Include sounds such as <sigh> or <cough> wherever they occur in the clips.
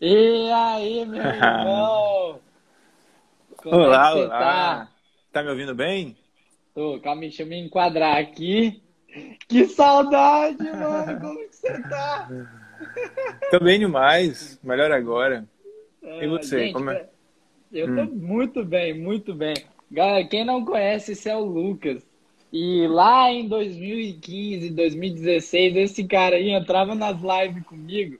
E aí, meu <laughs> irmão? Como olá, é olá. Tá? tá me ouvindo bem? Tô, calma, deixa eu me enquadrar aqui. Que saudade, mano! Como que você tá? Tô bem demais, melhor agora. e você, gente, como é? Eu tô hum. muito bem, muito bem. Galera, quem não conhece, esse é o Lucas. E lá em 2015, 2016, esse cara aí entrava nas lives comigo.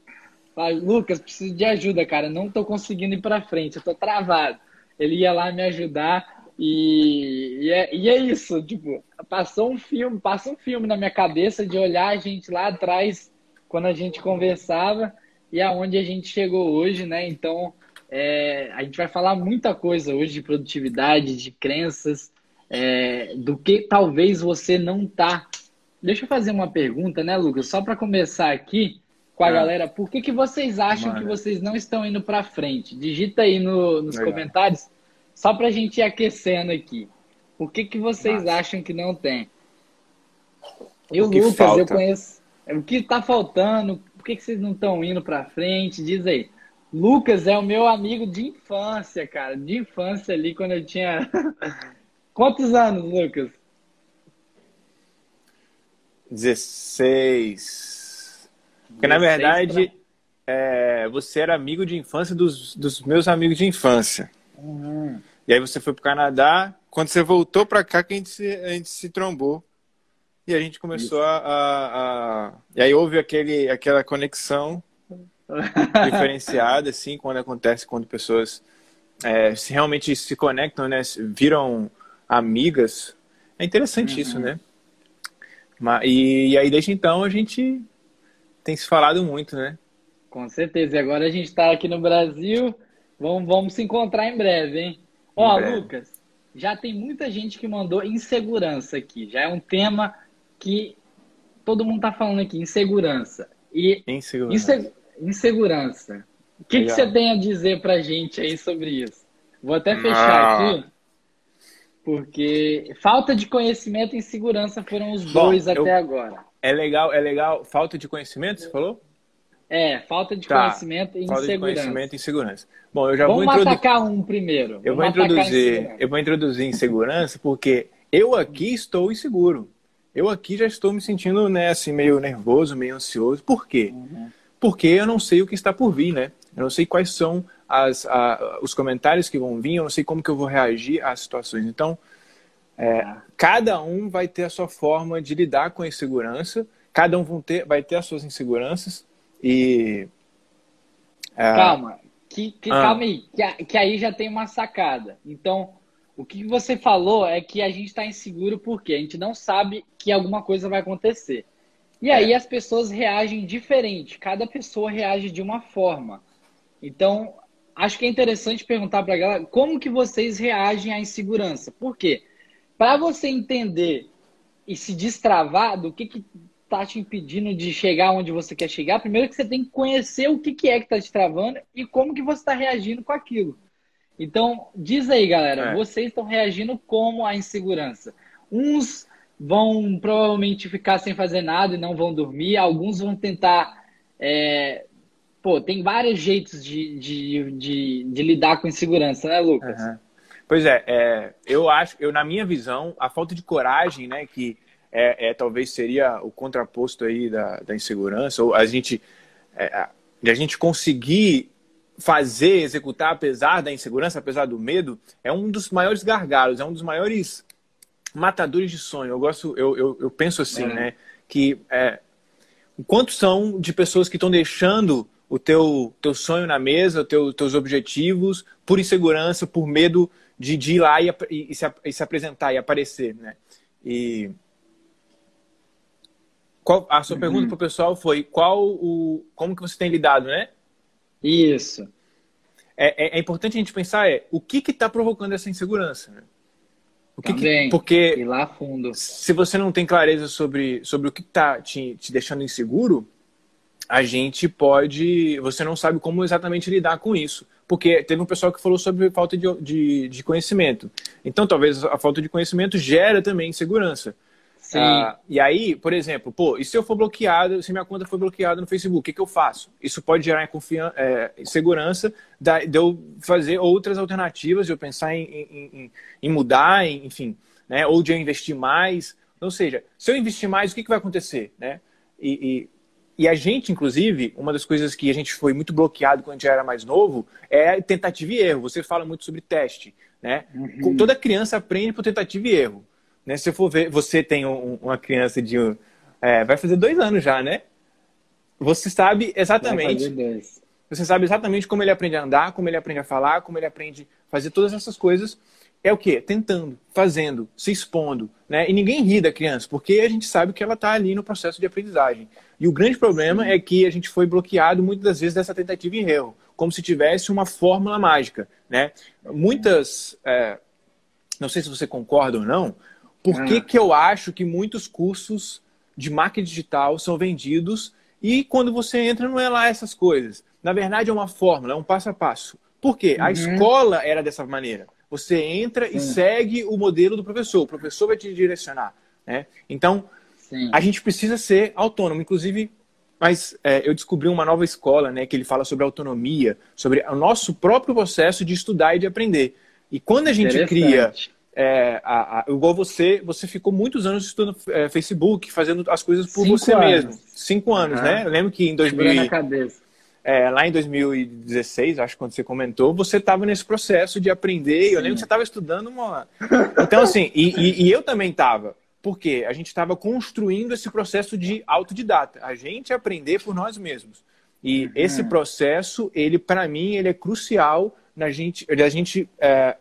Falava, Lucas, preciso de ajuda, cara. Não tô conseguindo ir pra frente, eu tô travado. Ele ia lá me ajudar e, e, é, e é isso, tipo, passou um filme, passa um filme na minha cabeça de olhar a gente lá atrás quando a gente conversava e aonde a gente chegou hoje, né? Então, é, a gente vai falar muita coisa hoje de produtividade, de crenças, é, do que talvez você não tá. Deixa eu fazer uma pergunta, né, Lucas? Só para começar aqui com a é. galera, por que, que vocês acham Mano. que vocês não estão indo para frente? Digita aí no, nos Legal. comentários, só para a gente ir aquecendo aqui. Por que, que vocês Nossa. acham que não tem? E o, Lucas, falta? eu conheço. O que está faltando? Por que, que vocês não estão indo para frente? Diz aí. Lucas é o meu amigo de infância, cara. De infância ali, quando eu tinha <laughs> Quantos anos, Lucas? 16. Porque, 16 na verdade, pra... é, você era amigo de infância dos, dos meus amigos de infância. Uhum. E aí você foi para o Canadá. Quando você voltou para cá, que a gente, se, a gente se trombou. E a gente começou a, a, a, E aí houve aquele, aquela conexão <laughs> diferenciada, assim, quando acontece, quando pessoas é, se realmente se conectam, né? Viram amigas. É interessante uhum. isso, né? E, e aí, desde então, a gente tem se falado muito, né? Com certeza. E agora a gente está aqui no Brasil. Vamos, vamos se encontrar em breve, hein? Ó, breve. Lucas, já tem muita gente que mandou insegurança aqui. Já é um tema que todo mundo tá falando aqui, insegurança. E insegurança. Inse... insegurança. O que, que, você tem a dizer pra gente aí sobre isso? Vou até fechar ah. aqui. Porque falta de conhecimento e insegurança foram os Bom, dois até agora. É legal, é legal. Falta de conhecimento, você falou? É, falta de tá. conhecimento e falta insegurança. Falta de conhecimento e insegurança. Bom, eu já Vamos vou introduzir. atacar um primeiro. Eu vou introduzir, eu vou introduzir insegurança porque eu aqui estou inseguro. Eu aqui já estou me sentindo, né, assim, meio nervoso, meio ansioso. Por quê? Uhum. Porque eu não sei o que está por vir, né? Eu não sei quais são as, a, os comentários que vão vir, eu não sei como que eu vou reagir às situações. Então, é, cada um vai ter a sua forma de lidar com a insegurança, cada um ter, vai ter as suas inseguranças e... É... Calma, que, que ah. calma aí, que, que aí já tem uma sacada. Então, o que você falou é que a gente está inseguro porque a gente não sabe que alguma coisa vai acontecer. E aí é. as pessoas reagem diferente, cada pessoa reage de uma forma. Então, acho que é interessante perguntar para a galera como que vocês reagem à insegurança. Por quê? Para você entender e se destravar do que que tá te impedindo de chegar onde você quer chegar, primeiro que você tem que conhecer o que, que é que está te travando e como que você está reagindo com aquilo. Então, diz aí, galera, é. vocês estão reagindo como a insegurança? Uns vão provavelmente ficar sem fazer nada e não vão dormir, alguns vão tentar é, pô, tem vários jeitos de, de, de, de, lidar com insegurança, né, Lucas? Uhum. Pois é, é, eu acho, eu na minha visão, a falta de coragem, né, que é, é talvez seria o contraposto aí da, da insegurança, ou a gente, é, a gente conseguir fazer, executar apesar da insegurança, apesar do medo, é um dos maiores gargalos, é um dos maiores matadores de sonho. Eu gosto, eu, eu, eu penso assim, é. né, que é, quantos são de pessoas que estão deixando o teu, teu sonho na mesa, teu, teus objetivos, por insegurança, por medo de, de ir lá e, e, se, e, se, apresentar e aparecer, né? E qual, a sua uhum. pergunta para o pessoal foi qual o como que você tem lidado, né? Isso. É, é, é importante a gente pensar é o que está provocando essa insegurança, né? O que, Também, que porque ir lá fundo. Se você não tem clareza sobre, sobre o que está te, te deixando inseguro, a gente pode. Você não sabe como exatamente lidar com isso. Porque teve um pessoal que falou sobre falta de, de, de conhecimento. Então, talvez a falta de conhecimento gera também insegurança. Uh, e aí, por exemplo, pô, e se eu for bloqueado, se minha conta for bloqueada no Facebook, o que, que eu faço? Isso pode gerar é, segurança de eu fazer outras alternativas, de eu pensar em, em, em mudar, em, enfim, né? Ou de eu investir mais. Ou seja, se eu investir mais, o que, que vai acontecer, né? E, e, e, a gente, inclusive, uma das coisas que a gente foi muito bloqueado quando a gente era mais novo é tentativa e erro. Você fala muito sobre teste, né? Uhum. Toda criança aprende por tentativa e erro. Né? Se for ver, você tem um, uma criança de. É, vai fazer dois anos já, né? Você sabe exatamente. Você sabe exatamente como ele aprende a andar, como ele aprende a falar, como ele aprende a fazer todas essas coisas. É o quê? Tentando, fazendo, se expondo. Né? E ninguém ri da criança, porque a gente sabe que ela está ali no processo de aprendizagem. E o grande problema é que a gente foi bloqueado muitas das vezes dessa tentativa e erro, como se tivesse uma fórmula mágica. Né? Muitas. É, não sei se você concorda ou não, por que, que eu acho que muitos cursos de marketing digital são vendidos e quando você entra não é lá essas coisas? Na verdade é uma fórmula, é um passo a passo. Por quê? Uhum. A escola era dessa maneira. Você entra Sim. e segue o modelo do professor. O professor vai te direcionar. Né? Então, Sim. a gente precisa ser autônomo. Inclusive, mas é, eu descobri uma nova escola né, que ele fala sobre autonomia, sobre o nosso próprio processo de estudar e de aprender. E quando a gente cria é, a, a, igual você, você ficou muitos anos estudando é, Facebook, fazendo as coisas por Cinco você anos. mesmo. Cinco anos, uhum. né? Eu lembro que em 2000, é, lá em 2016, acho que quando você comentou, você estava nesse processo de aprender. Sim. Eu lembro que você estava estudando uma. Então, assim, e, e, e eu também estava. Porque a gente estava construindo esse processo de autodidata, a gente aprender por nós mesmos. E uhum. esse processo, ele para mim, ele é crucial na gente, da gente é,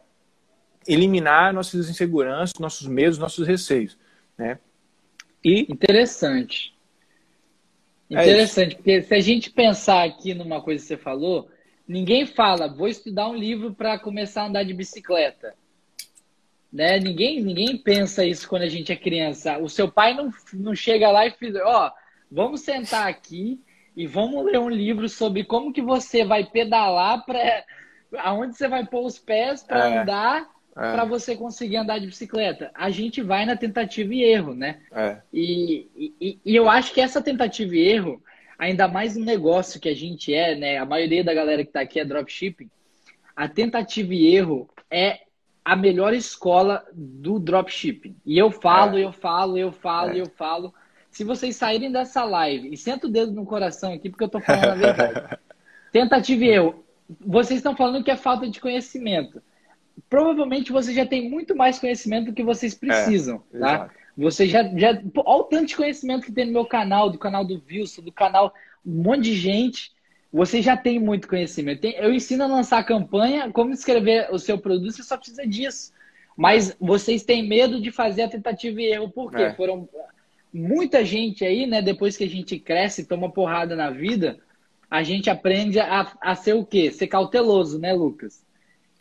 eliminar nossas inseguranças, nossos medos, nossos receios, né? E interessante. É interessante, é porque se a gente pensar aqui numa coisa que você falou, ninguém fala, vou estudar um livro para começar a andar de bicicleta. Né? Ninguém, ninguém pensa isso quando a gente é criança. O seu pai não, não chega lá e diz, ó, oh, vamos sentar aqui e vamos ler um livro sobre como que você vai pedalar para aonde você vai pôr os pés para é. andar é. para você conseguir andar de bicicleta. A gente vai na tentativa e erro, né? É. E, e, e, eu acho que essa tentativa e erro, ainda mais no negócio que a gente é, né? A maioria da galera que está aqui é dropshipping. A tentativa e erro é a melhor escola do dropshipping. E eu falo, é. eu falo, eu falo, é. eu falo. Se vocês saírem dessa live e senta o dedo no coração aqui, porque eu tô falando a verdade. <laughs> tentativa e erro. Vocês estão falando que é falta de conhecimento provavelmente você já tem muito mais conhecimento do que vocês precisam, é, tá? Exato. Você já, já. Olha o tanto de conhecimento que tem no meu canal, do canal do Wilson, do canal um monte de gente. Você já tem muito conhecimento. Eu ensino a lançar campanha, como escrever o seu produto, você só precisa disso. Mas vocês têm medo de fazer a tentativa e erro, por quê? É. Foram muita gente aí, né? Depois que a gente cresce, toma porrada na vida, a gente aprende a, a ser o quê? Ser cauteloso, né, Lucas?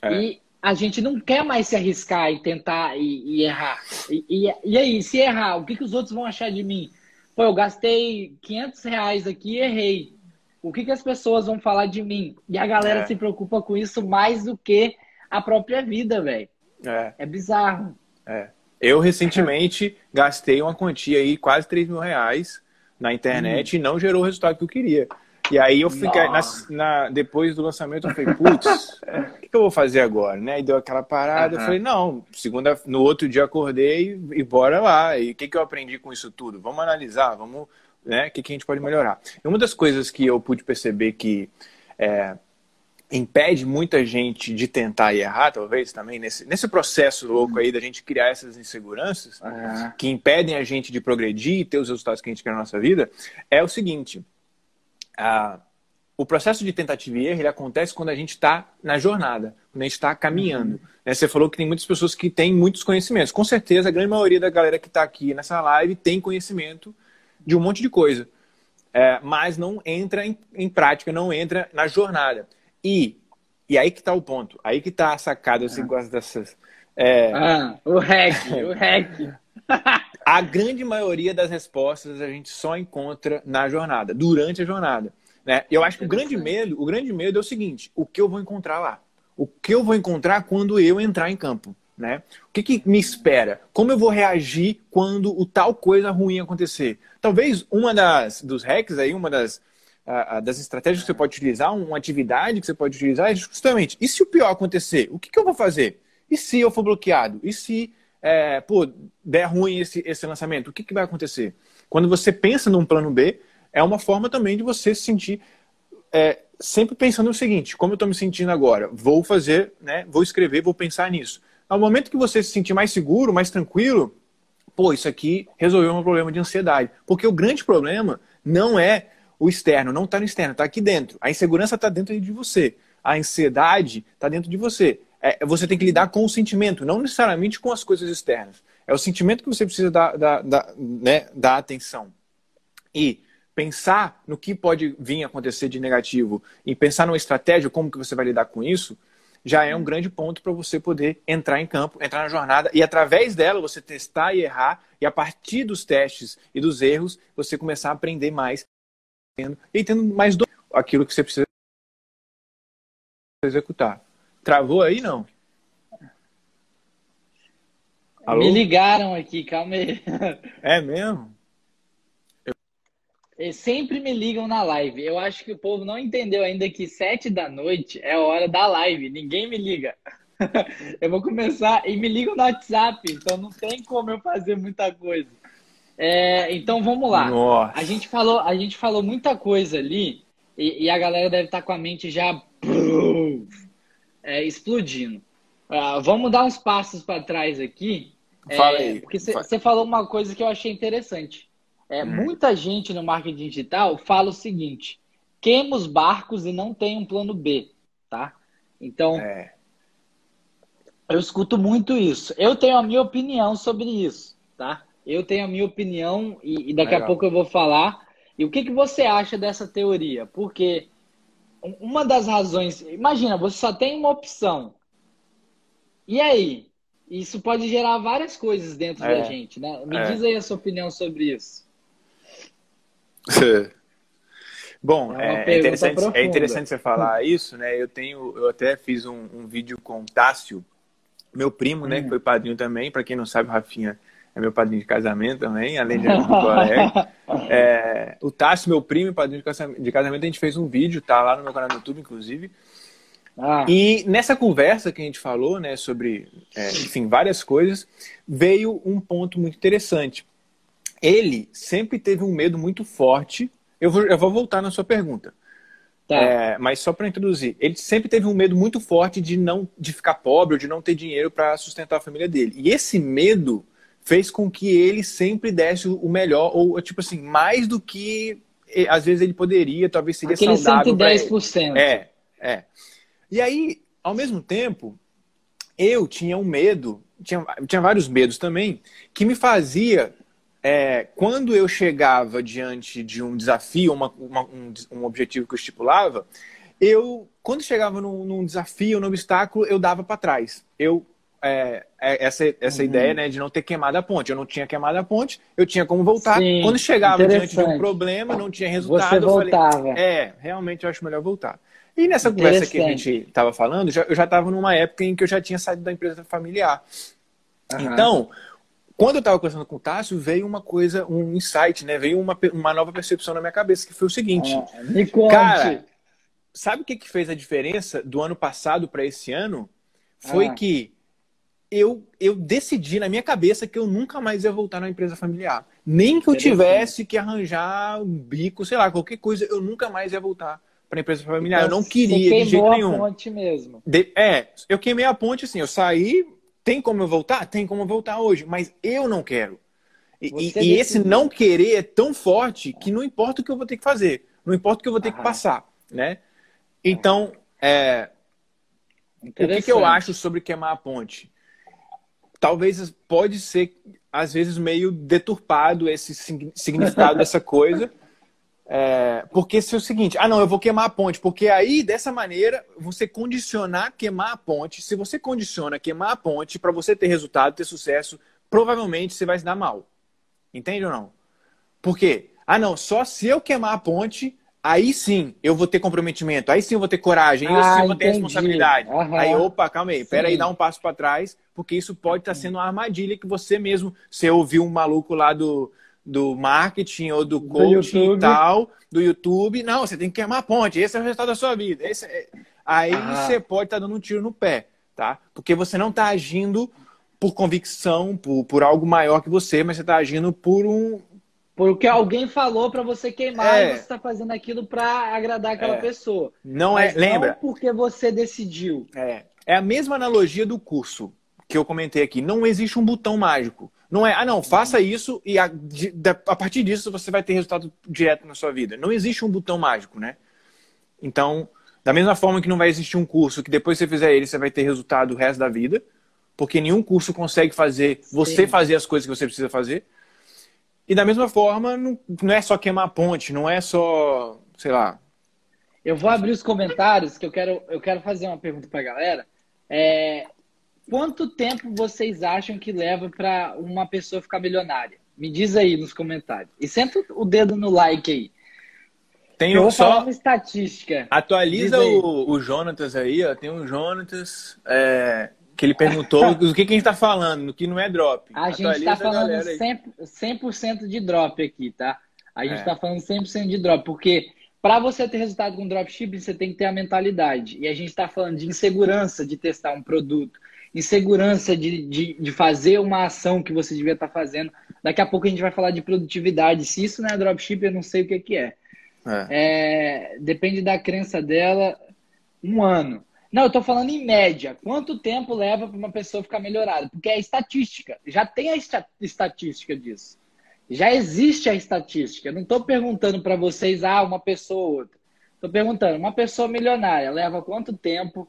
É. E a gente não quer mais se arriscar e tentar e, e errar. E, e, e, aí, se errar, o que, que os outros vão achar de mim? Pô, eu gastei 500 reais aqui e errei. O que, que as pessoas vão falar de mim? E a galera é. se preocupa com isso mais do que a própria vida, velho. É. é bizarro. É. Eu recentemente gastei uma quantia aí, quase 3 mil reais na internet hum. e não gerou o resultado que eu queria. E aí eu fiquei, na, na, depois do lançamento, eu falei, putz, o que, que, eu vou fazer agora? Né? E deu aquela parada, uhum. eu falei, não, segunda, no outro dia acordei e bora lá. E o que, que eu aprendi com isso tudo? Vamos analisar, vamos, né? O que, que a gente pode melhorar? E uma das coisas que eu pude perceber que é, impede muita gente de tentar e errar, talvez, também, nesse, nesse processo louco aí da gente criar essas inseguranças uhum. que impedem a gente de progredir e ter os resultados que a gente quer na nossa vida, é o seguinte o processo de tentativa e erro ele acontece quando a gente está na jornada, quando a gente está caminhando. Uhum. Né? Você falou que tem muitas pessoas que têm muitos conhecimentos. Com certeza, a grande maioria da galera que está aqui nessa live tem conhecimento de um monte de coisa, é, mas não entra em, em, prática, não entra na jornada. E, e aí que está o ponto, aí que está a sacada, gosta ah. dessas... É... Ah, o hack, o hack. <laughs> A grande maioria das respostas a gente só encontra na jornada, durante a jornada. Né? Eu acho que o grande medo, o grande medo é o seguinte: o que eu vou encontrar lá? O que eu vou encontrar quando eu entrar em campo? Né? O que, que me espera? Como eu vou reagir quando o tal coisa ruim acontecer? Talvez uma das dos hacks aí, uma das, uh, das estratégias que você pode utilizar, uma atividade que você pode utilizar é justamente, e se o pior acontecer, o que, que eu vou fazer? E se eu for bloqueado? E se é, pô, der ruim esse, esse lançamento? O que, que vai acontecer? Quando você pensa num plano B, é uma forma também de você se sentir é, sempre pensando no seguinte: como eu estou me sentindo agora? Vou fazer, né? Vou escrever, vou pensar nisso. Ao momento que você se sentir mais seguro, mais tranquilo, pô, isso aqui resolveu um problema de ansiedade. Porque o grande problema não é o externo, não está no externo, está aqui dentro. A insegurança está dentro de você. A ansiedade está dentro de você. É, você tem que lidar com o sentimento, não necessariamente com as coisas externas. É o sentimento que você precisa dar, dar, dar, né, dar atenção. E pensar no que pode vir a acontecer de negativo e pensar numa estratégia, como que você vai lidar com isso, já é um grande ponto para você poder entrar em campo, entrar na jornada e através dela você testar e errar e a partir dos testes e dos erros você começar a aprender mais e tendo mais do... aquilo que você precisa executar. Travou aí não? Alô? Me ligaram aqui, calma aí. É mesmo? sempre me ligam na live. Eu acho que o povo não entendeu ainda que sete da noite é a hora da live. Ninguém me liga. <laughs> eu vou começar e me ligam no WhatsApp, então não tem como eu fazer muita coisa. É, então vamos lá. Nossa. A gente falou, a gente falou muita coisa ali e, e a galera deve estar com a mente já é, explodindo. Uh, vamos dar uns passos para trás aqui. Fala é, aí. Porque você falou uma coisa que eu achei interessante. É, hum. Muita gente no marketing digital fala o seguinte: queima os barcos e não tem um plano B, tá? Então, é. eu escuto muito isso. Eu tenho a minha opinião sobre isso, tá? Eu tenho a minha opinião e, e daqui Legal. a pouco eu vou falar. E o que, que você acha dessa teoria? Porque uma das razões, imagina, você só tem uma opção. E aí? Isso pode gerar várias coisas dentro é. da gente, né? Me é. diz aí a sua opinião sobre isso. <laughs> Bom, é, é, interessante, é interessante você falar <laughs> isso, né? Eu tenho, eu até fiz um, um vídeo com o Tássio, meu primo, né? Que hum. foi padrinho também. Para quem não sabe, o Rafinha é meu padrinho de casamento também, além de colega. <laughs> É, o Tássio, meu primo padrinho de casamento, a gente fez um vídeo, tá lá no meu canal do YouTube, inclusive. Ah. E nessa conversa que a gente falou, né, sobre, é, enfim, várias coisas, veio um ponto muito interessante ele sempre teve um medo muito forte. Eu vou, eu vou voltar na sua pergunta. Tá. É, mas só para introduzir, ele sempre teve um medo muito forte de não de ficar pobre ou de não ter dinheiro para sustentar a família dele. E esse medo fez com que ele sempre desse o melhor ou tipo assim mais do que às vezes ele poderia, talvez seria Aquele saudável. 110%. É, é. E aí, ao mesmo tempo, eu tinha um medo, tinha, tinha vários medos também, que me fazia é, quando eu chegava diante de um desafio, uma, uma, um, um, objetivo que eu estipulava, eu, quando chegava num, num desafio, num obstáculo, eu dava para trás. Eu é, é, essa, essa uhum. ideia né, de não ter queimado a ponte. Eu não tinha queimado a ponte, eu tinha como voltar. Sim, Quando chegava diante de um problema, não tinha resultado, Você voltava. eu falei, é, realmente eu acho melhor voltar. E nessa conversa que a gente estava falando, já, eu já estava numa época em que eu já tinha saído da empresa familiar. Uhum. Então, quando eu estava conversando com o Tássio, veio uma coisa, um insight, né? Veio uma, uma nova percepção na minha cabeça, que foi o seguinte. Ah, me conte. Cara, sabe o que, que fez a diferença do ano passado para esse ano? Foi ah. que eu, eu decidi na minha cabeça que eu nunca mais ia voltar na empresa familiar. Nem que eu tivesse que arranjar um bico, sei lá, qualquer coisa, eu nunca mais ia voltar para a empresa familiar. Então, eu não queria de jeito nenhum. a ponte mesmo. De, é, eu queimei a ponte assim, eu saí, tem como eu voltar? Tem como eu voltar hoje, mas eu não quero. E, e esse não querer é tão forte que não importa o que eu vou ter que fazer, não importa o que eu vou ter que passar, né? Então, é, o que, que eu acho sobre queimar a ponte? Talvez pode ser, às vezes, meio deturpado esse significado dessa coisa, <laughs> é, porque se é o seguinte, ah não, eu vou queimar a ponte, porque aí dessa maneira você condicionar queimar a ponte, se você condiciona queimar a ponte para você ter resultado, ter sucesso, provavelmente você vai se dar mal. Entende ou não? Por quê? Ah não, só se eu queimar a ponte aí sim eu vou ter comprometimento, aí sim eu vou ter coragem, aí ah, sim eu vou ter responsabilidade. Uhum. Aí, opa, calma aí, pera aí, dá um passo para trás, porque isso pode estar tá sendo uma armadilha que você mesmo, você ouviu um maluco lá do, do marketing ou do coaching e tal, do YouTube, não, você tem que queimar a ponte, esse é o resultado da sua vida. Esse é... Aí ah. você pode estar tá dando um tiro no pé, tá? Porque você não está agindo por convicção, por, por algo maior que você, mas você está agindo por um, porque alguém falou para você queimar é. e você está fazendo aquilo para agradar aquela é. pessoa. Não é, lembra? Não porque você decidiu. É. É a mesma analogia do curso que eu comentei aqui. Não existe um botão mágico. Não é, ah, não, faça isso e a, a partir disso você vai ter resultado direto na sua vida. Não existe um botão mágico, né? Então, da mesma forma que não vai existir um curso que depois que você fizer ele, você vai ter resultado o resto da vida, porque nenhum curso consegue fazer você Sim. fazer as coisas que você precisa fazer. E da mesma forma, não, não é só queimar a ponte, não é só, sei lá. Eu vou abrir os comentários, que eu quero, eu quero fazer uma pergunta para a galera. É, quanto tempo vocês acham que leva para uma pessoa ficar milionária? Me diz aí nos comentários. E senta o dedo no like aí. Tem eu vou só falar uma estatística. Atualiza o, o Jonatas aí, ó. Tem um Jonatas. É, que ele perguntou <laughs> do que, que a gente está falando, que não é drop. A gente está falando 100%, 100 de drop aqui, tá? A gente está é. Tá falando 100% de drop, porque para você ter resultado com dropshipping, você tem que ter a mentalidade. E a gente está falando de insegurança de testar um produto, insegurança de, de, de fazer uma ação que você devia estar tá fazendo. Daqui a pouco a gente vai falar de produtividade. Se isso não é dropshipping, eu não sei o que, que é. É. é. Depende da crença dela, um ano. Não, eu estou falando em média. Quanto tempo leva para uma pessoa ficar melhorada? Porque é estatística. Já tem a estatística disso. Já existe a estatística. Eu não estou perguntando para vocês, ah, uma pessoa ou outra. Estou perguntando, uma pessoa milionária leva quanto tempo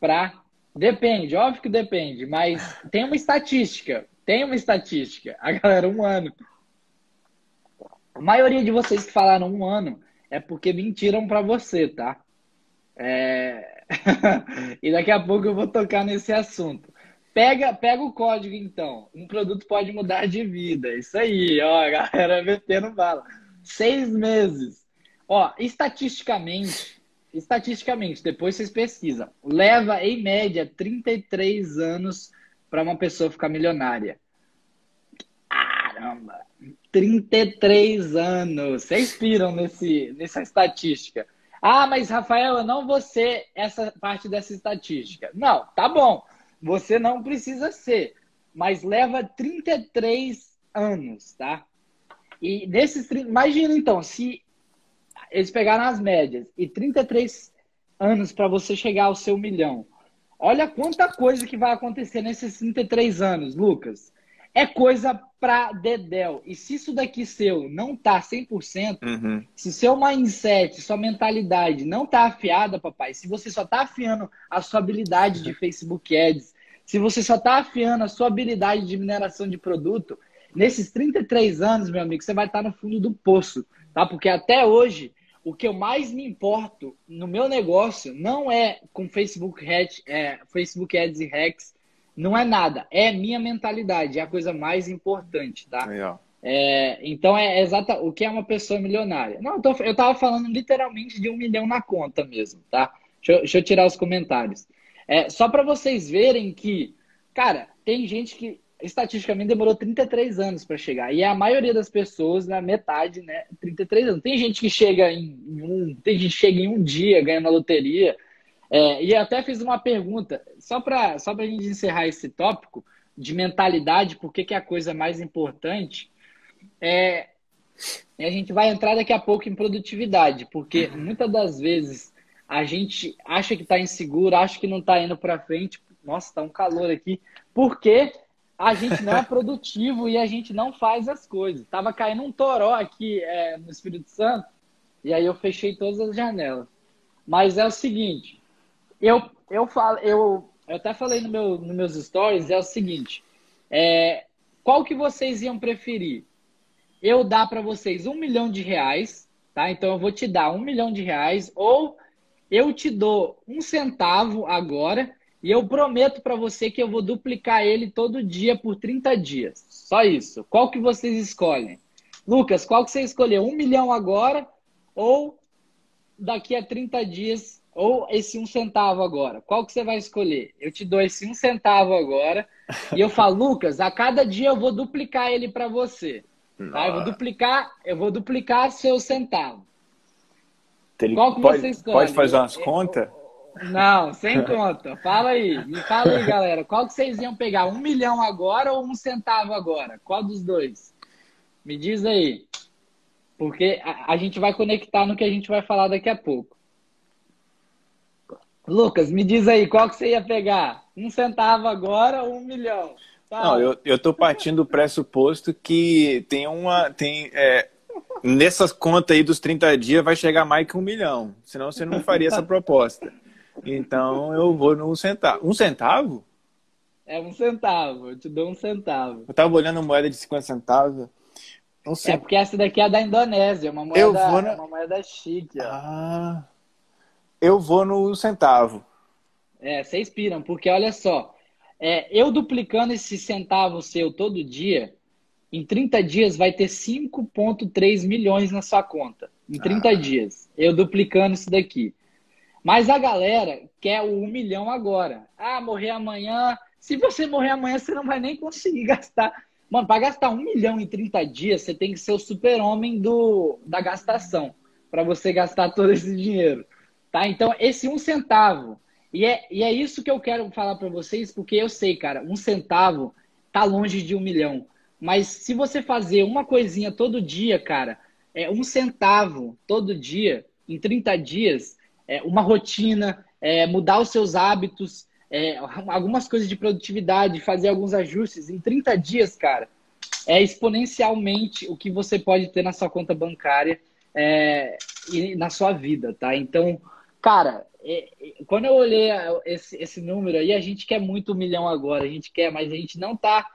para. Depende, óbvio que depende, mas tem uma estatística. Tem uma estatística. A galera, um ano. A maioria de vocês que falaram um ano é porque mentiram para você, tá? É, <laughs> e daqui a pouco eu vou tocar nesse assunto. Pega, pega o código, então. Um produto pode mudar de vida. Isso aí, ó, a galera <laughs> metendo bala. Seis meses. Ó, estatisticamente, estatisticamente, depois vocês pesquisam, leva em média 33 anos para uma pessoa ficar milionária. Caramba! 33 anos. Vocês piram nesse, nessa estatística. Ah, mas Rafael, eu não vou ser essa parte dessa estatística. Não, tá bom. Você não precisa ser, mas leva 33 anos, tá? E desses imagina então, se eles pegaram as médias e 33 anos para você chegar ao seu milhão. Olha quanta coisa que vai acontecer nesses 33 anos, Lucas é coisa pra dedéu. E se isso daqui seu não tá 100%, uhum. se seu mindset, sua mentalidade não tá afiada, papai, se você só tá afiando a sua habilidade de Facebook Ads, se você só tá afiando a sua habilidade de mineração de produto, nesses 33 anos, meu amigo, você vai estar no fundo do poço, tá? Porque até hoje, o que eu mais me importo no meu negócio não é com Facebook Ads, é, Facebook Ads e Hacks, não é nada, é minha mentalidade, é a coisa mais importante, tá? É, então é exata o que é uma pessoa milionária. Não, eu, tô, eu tava falando literalmente de um milhão na conta mesmo, tá? Deixa eu, deixa eu tirar os comentários. É, só para vocês verem que, cara, tem gente que estatisticamente demorou 33 anos para chegar. E a maioria das pessoas, na metade, né? 33 anos. Tem gente que chega em, em um. Tem gente que chega em um dia, ganha na loteria. É, e até fiz uma pergunta, só para só a gente encerrar esse tópico de mentalidade, porque que é a coisa mais importante, é, a gente vai entrar daqui a pouco em produtividade, porque muitas das vezes a gente acha que está inseguro, acha que não está indo para frente, nossa, está um calor aqui, porque a gente não é <laughs> produtivo e a gente não faz as coisas. Tava caindo um toró aqui é, no Espírito Santo, e aí eu fechei todas as janelas. Mas é o seguinte, eu, eu, falo, eu, eu até falei no meu, nos meus stories, é o seguinte, é, qual que vocês iam preferir? Eu dar para vocês um milhão de reais, tá? Então eu vou te dar um milhão de reais, ou eu te dou um centavo agora e eu prometo para você que eu vou duplicar ele todo dia por 30 dias. Só isso. Qual que vocês escolhem? Lucas, qual que você escolheu? Um milhão agora ou daqui a 30 dias ou esse um centavo agora? Qual que você vai escolher? Eu te dou esse um centavo agora e eu falo, <laughs> Lucas, a cada dia eu vou duplicar ele para você. Tá? Eu vou duplicar, eu vou duplicar seu centavo. Ele Qual que pode, você escolhe? Pode fazer umas contas? Não, sem conta. Fala aí, me fala aí, galera. Qual que vocês iam pegar? Um milhão agora ou um centavo agora? Qual dos dois? Me diz aí. Porque a, a gente vai conectar no que a gente vai falar daqui a pouco. Lucas, me diz aí, qual que você ia pegar? Um centavo agora ou um milhão? Fala. Não, eu, eu tô partindo do pressuposto que tem uma. Tem, é, nessas contas aí dos 30 dias vai chegar mais que um milhão. Senão você não faria essa proposta. Então eu vou no um centavo. Um centavo? É um centavo, eu te dou um centavo. Eu tava olhando moeda de 50 centavos. É porque essa daqui é da Indonésia, uma moeda, na... uma moeda chique. Ó. Ah, eu vou no centavo. É, vocês piram, porque olha só, é, eu duplicando esse centavo seu todo dia, em 30 dias vai ter 5,3 milhões na sua conta. Em 30 ah. dias. Eu duplicando isso daqui. Mas a galera quer o 1 milhão agora. Ah, morrer amanhã. Se você morrer amanhã, você não vai nem conseguir <laughs> gastar Mano, para gastar um milhão em 30 dias, você tem que ser o super-homem da gastação. para você gastar todo esse dinheiro. Tá? Então, esse um centavo. E é, e é isso que eu quero falar para vocês, porque eu sei, cara, um centavo tá longe de um milhão. Mas se você fazer uma coisinha todo dia, cara, é um centavo todo dia, em 30 dias, é uma rotina, é mudar os seus hábitos, é, algumas coisas de produtividade, fazer alguns ajustes em 30 dias, cara, é exponencialmente o que você pode ter na sua conta bancária é, e na sua vida, tá? Então, cara, é, é, quando eu olhei esse, esse número aí, a gente quer muito um milhão agora, a gente quer, mas a gente não tá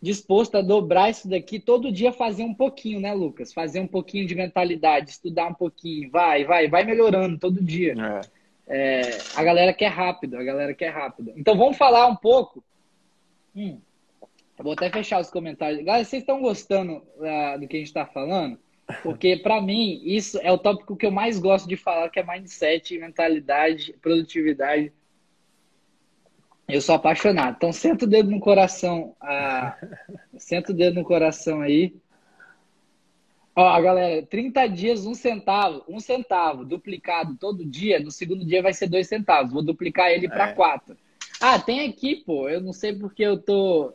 disposto a dobrar isso daqui todo dia fazer um pouquinho, né, Lucas? Fazer um pouquinho de mentalidade, estudar um pouquinho, vai, vai, vai melhorando todo dia. É. É, a galera quer rápido, a galera quer rápido. Então vamos falar um pouco. Hum, vou até fechar os comentários. Galera, vocês estão gostando uh, do que a gente está falando? Porque para mim isso é o tópico que eu mais gosto de falar, que é mindset, mentalidade, produtividade. Eu sou apaixonado. Então senta o dedo no coração, uh, <laughs> senta o dedo no coração aí. Ó, galera, 30 dias, um centavo, um centavo duplicado todo dia, no segundo dia vai ser dois centavos. Vou duplicar ele para é. quatro. Ah, tem aqui, pô. Eu não sei porque eu tô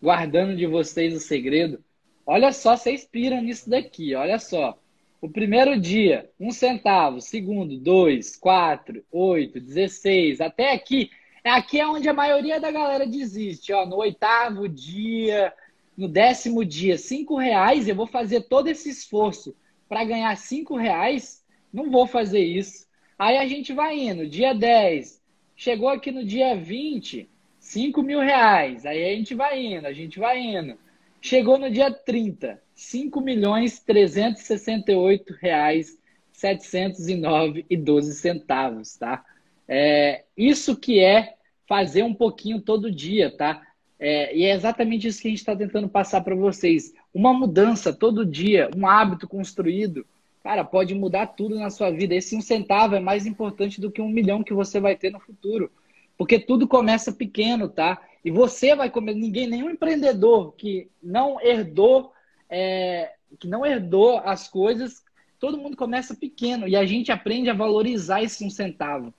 guardando de vocês o segredo. Olha só, vocês piram nisso daqui, olha só. O primeiro dia, um centavo. Segundo, dois, quatro, oito, dezesseis. Até aqui. Aqui é onde a maioria da galera desiste. Ó, no oitavo dia, no décimo dia cinco reais, eu vou fazer todo esse esforço para ganhar cinco reais? Não vou fazer isso. Aí a gente vai indo, dia 10, chegou aqui no dia 20, 5 mil reais. Aí a gente vai indo, a gente vai indo. Chegou no dia 30, 5 milhões 368 reais 709 e 12 centavos, tá? É, isso que é fazer um pouquinho todo dia, tá? É, e é exatamente isso que a gente está tentando passar para vocês. Uma mudança todo dia, um hábito construído, cara, pode mudar tudo na sua vida. Esse um centavo é mais importante do que um milhão que você vai ter no futuro. Porque tudo começa pequeno, tá? E você vai comer. Ninguém, nenhum empreendedor que não herdou, é, que não herdou as coisas, todo mundo começa pequeno. E a gente aprende a valorizar esse um centavo,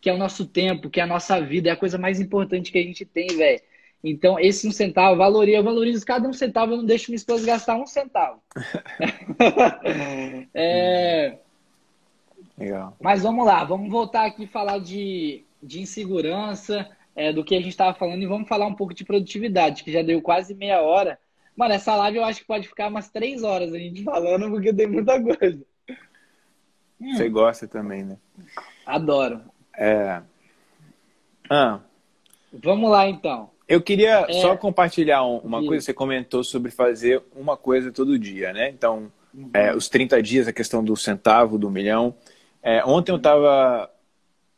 que é o nosso tempo, que é a nossa vida, é a coisa mais importante que a gente tem, velho. Então, esse um centavo, valorizo, eu valorizo cada um centavo, eu não deixo minha esposa gastar um centavo. <laughs> é... Legal. Mas vamos lá, vamos voltar aqui falar de, de insegurança, é, do que a gente estava falando, e vamos falar um pouco de produtividade, que já deu quase meia hora. Mano, essa live eu acho que pode ficar umas três horas a gente falando, porque tem muita coisa. Você hum. gosta também, né? Adoro. É. Ah. Vamos lá, então. Eu queria é... só compartilhar uma coisa. Você comentou sobre fazer uma coisa todo dia, né? Então, uhum. é, os 30 dias, a questão do centavo, do milhão. É, ontem eu estava.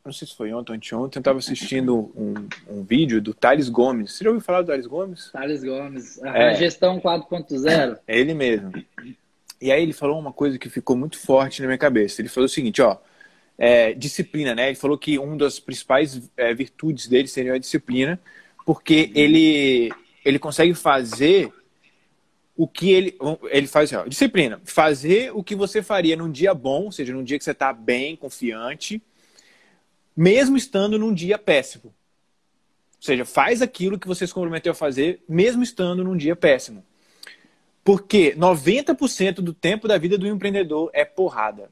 Não sei se foi ontem ou anteontem, eu estava assistindo um, um, vídeo do Thales Gomes. Você já ouviu falar do Thales Gomes? Thales Gomes. A é, gestão 4.0. É ele mesmo. E aí ele falou uma coisa que ficou muito forte na minha cabeça. Ele falou o seguinte, ó. é, disciplina, né? Ele falou que uma das principais é, virtudes dele seria a disciplina, porque ele, ele consegue fazer o que ele. Ele faz assim, ó, disciplina. Fazer o que você faria num dia bom, ou seja, num dia que você está bem, confiante, mesmo estando num dia péssimo. Ou seja, faz aquilo que você se comprometeu a fazer, mesmo estando num dia péssimo. Porque 90% do tempo da vida do empreendedor é porrada.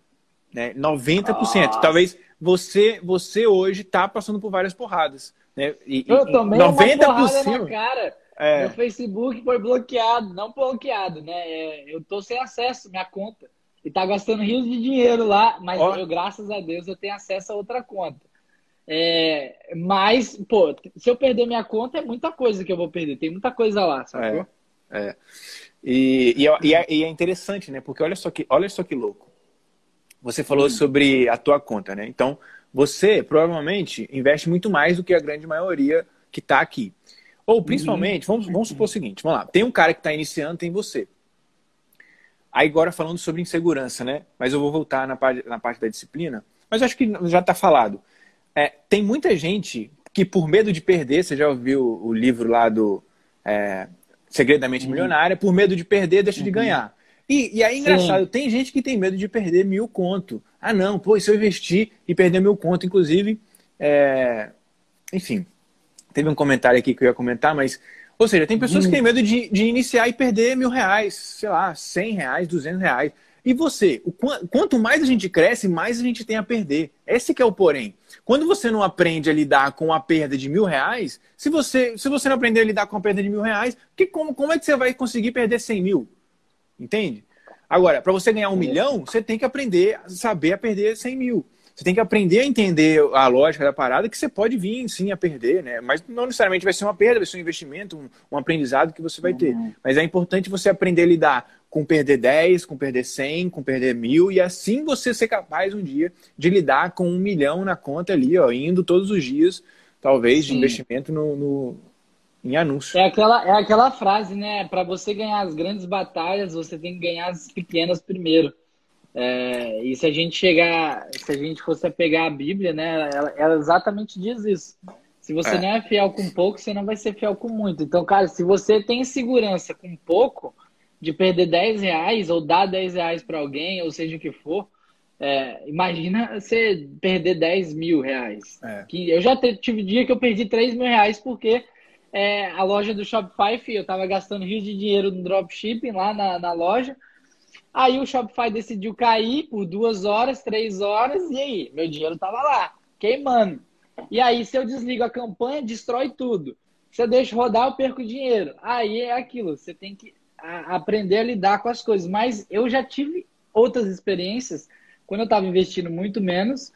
Né? 90%. Nossa. Talvez você, você hoje está passando por várias porradas. Né? E, eu 90%, uma porrada na cara. É. Meu Facebook foi bloqueado, não bloqueado, né? É, eu tô sem acesso à minha conta. E tá gastando rios de dinheiro lá, mas eu, graças a Deus, eu tenho acesso a outra conta. É, mas, pô, se eu perder minha conta, é muita coisa que eu vou perder. Tem muita coisa lá, sacou? É. é. E, e, e, é, e, é, interessante, né? Porque olha só que, olha só que louco. Você falou hum. sobre a tua conta, né? Então, você provavelmente investe muito mais do que a grande maioria que está aqui. Ou principalmente, vamos, vamos supor o seguinte, vamos lá, tem um cara que está iniciando, tem você. Aí agora falando sobre insegurança, né? Mas eu vou voltar na parte, na parte da disciplina. Mas acho que já está falado. É, tem muita gente que por medo de perder, você já ouviu o livro lá do é, Segredamente uhum. Milionária, por medo de perder, deixa uhum. de ganhar. E, e aí, engraçado, Sim. tem gente que tem medo de perder mil conto. Ah, não, pô, se eu investir e perder mil conto, inclusive, é... enfim, Teve um comentário aqui que eu ia comentar, mas. Ou seja, tem pessoas que têm medo de, de iniciar e perder mil reais, sei lá, cem reais, duzentos reais. E você, quanto mais a gente cresce, mais a gente tem a perder. Esse que é o porém. Quando você não aprende a lidar com a perda de mil reais, se você, se você não aprender a lidar com a perda de mil reais, que, como, como é que você vai conseguir perder cem mil? Entende? Agora, para você ganhar um milhão, você tem que aprender a saber a perder cem mil. Você tem que aprender a entender a lógica da parada que você pode vir sim a perder, né? Mas não necessariamente vai ser uma perda, vai ser um investimento, um, um aprendizado que você vai ter. Uhum. Mas é importante você aprender a lidar com perder 10, com perder 100, com perder mil, e assim você ser capaz um dia de lidar com um milhão na conta ali, ó, indo todos os dias, talvez, sim. de investimento no, no, em anúncio. É aquela, é aquela frase, né? Para você ganhar as grandes batalhas, você tem que ganhar as pequenas primeiro. É, e se a gente chegar, se a gente fosse pegar a Bíblia, né, ela, ela exatamente diz isso. Se você é. não é fiel com pouco, você não vai ser fiel com muito. Então, cara, se você tem segurança com pouco, de perder 10 reais ou dar 10 reais para alguém, ou seja o que for, é, imagina você perder 10 mil reais. É. Que eu já tive dia que eu perdi 3 mil reais porque é, a loja do Shopify, eu tava gastando rios de dinheiro no dropshipping lá na, na loja. Aí o Shopify decidiu cair por duas horas, três horas, e aí? Meu dinheiro tava lá, queimando. E aí, se eu desligo a campanha, destrói tudo. Se eu deixo rodar, eu perco dinheiro. Aí é aquilo, você tem que aprender a lidar com as coisas. Mas eu já tive outras experiências, quando eu estava investindo muito menos,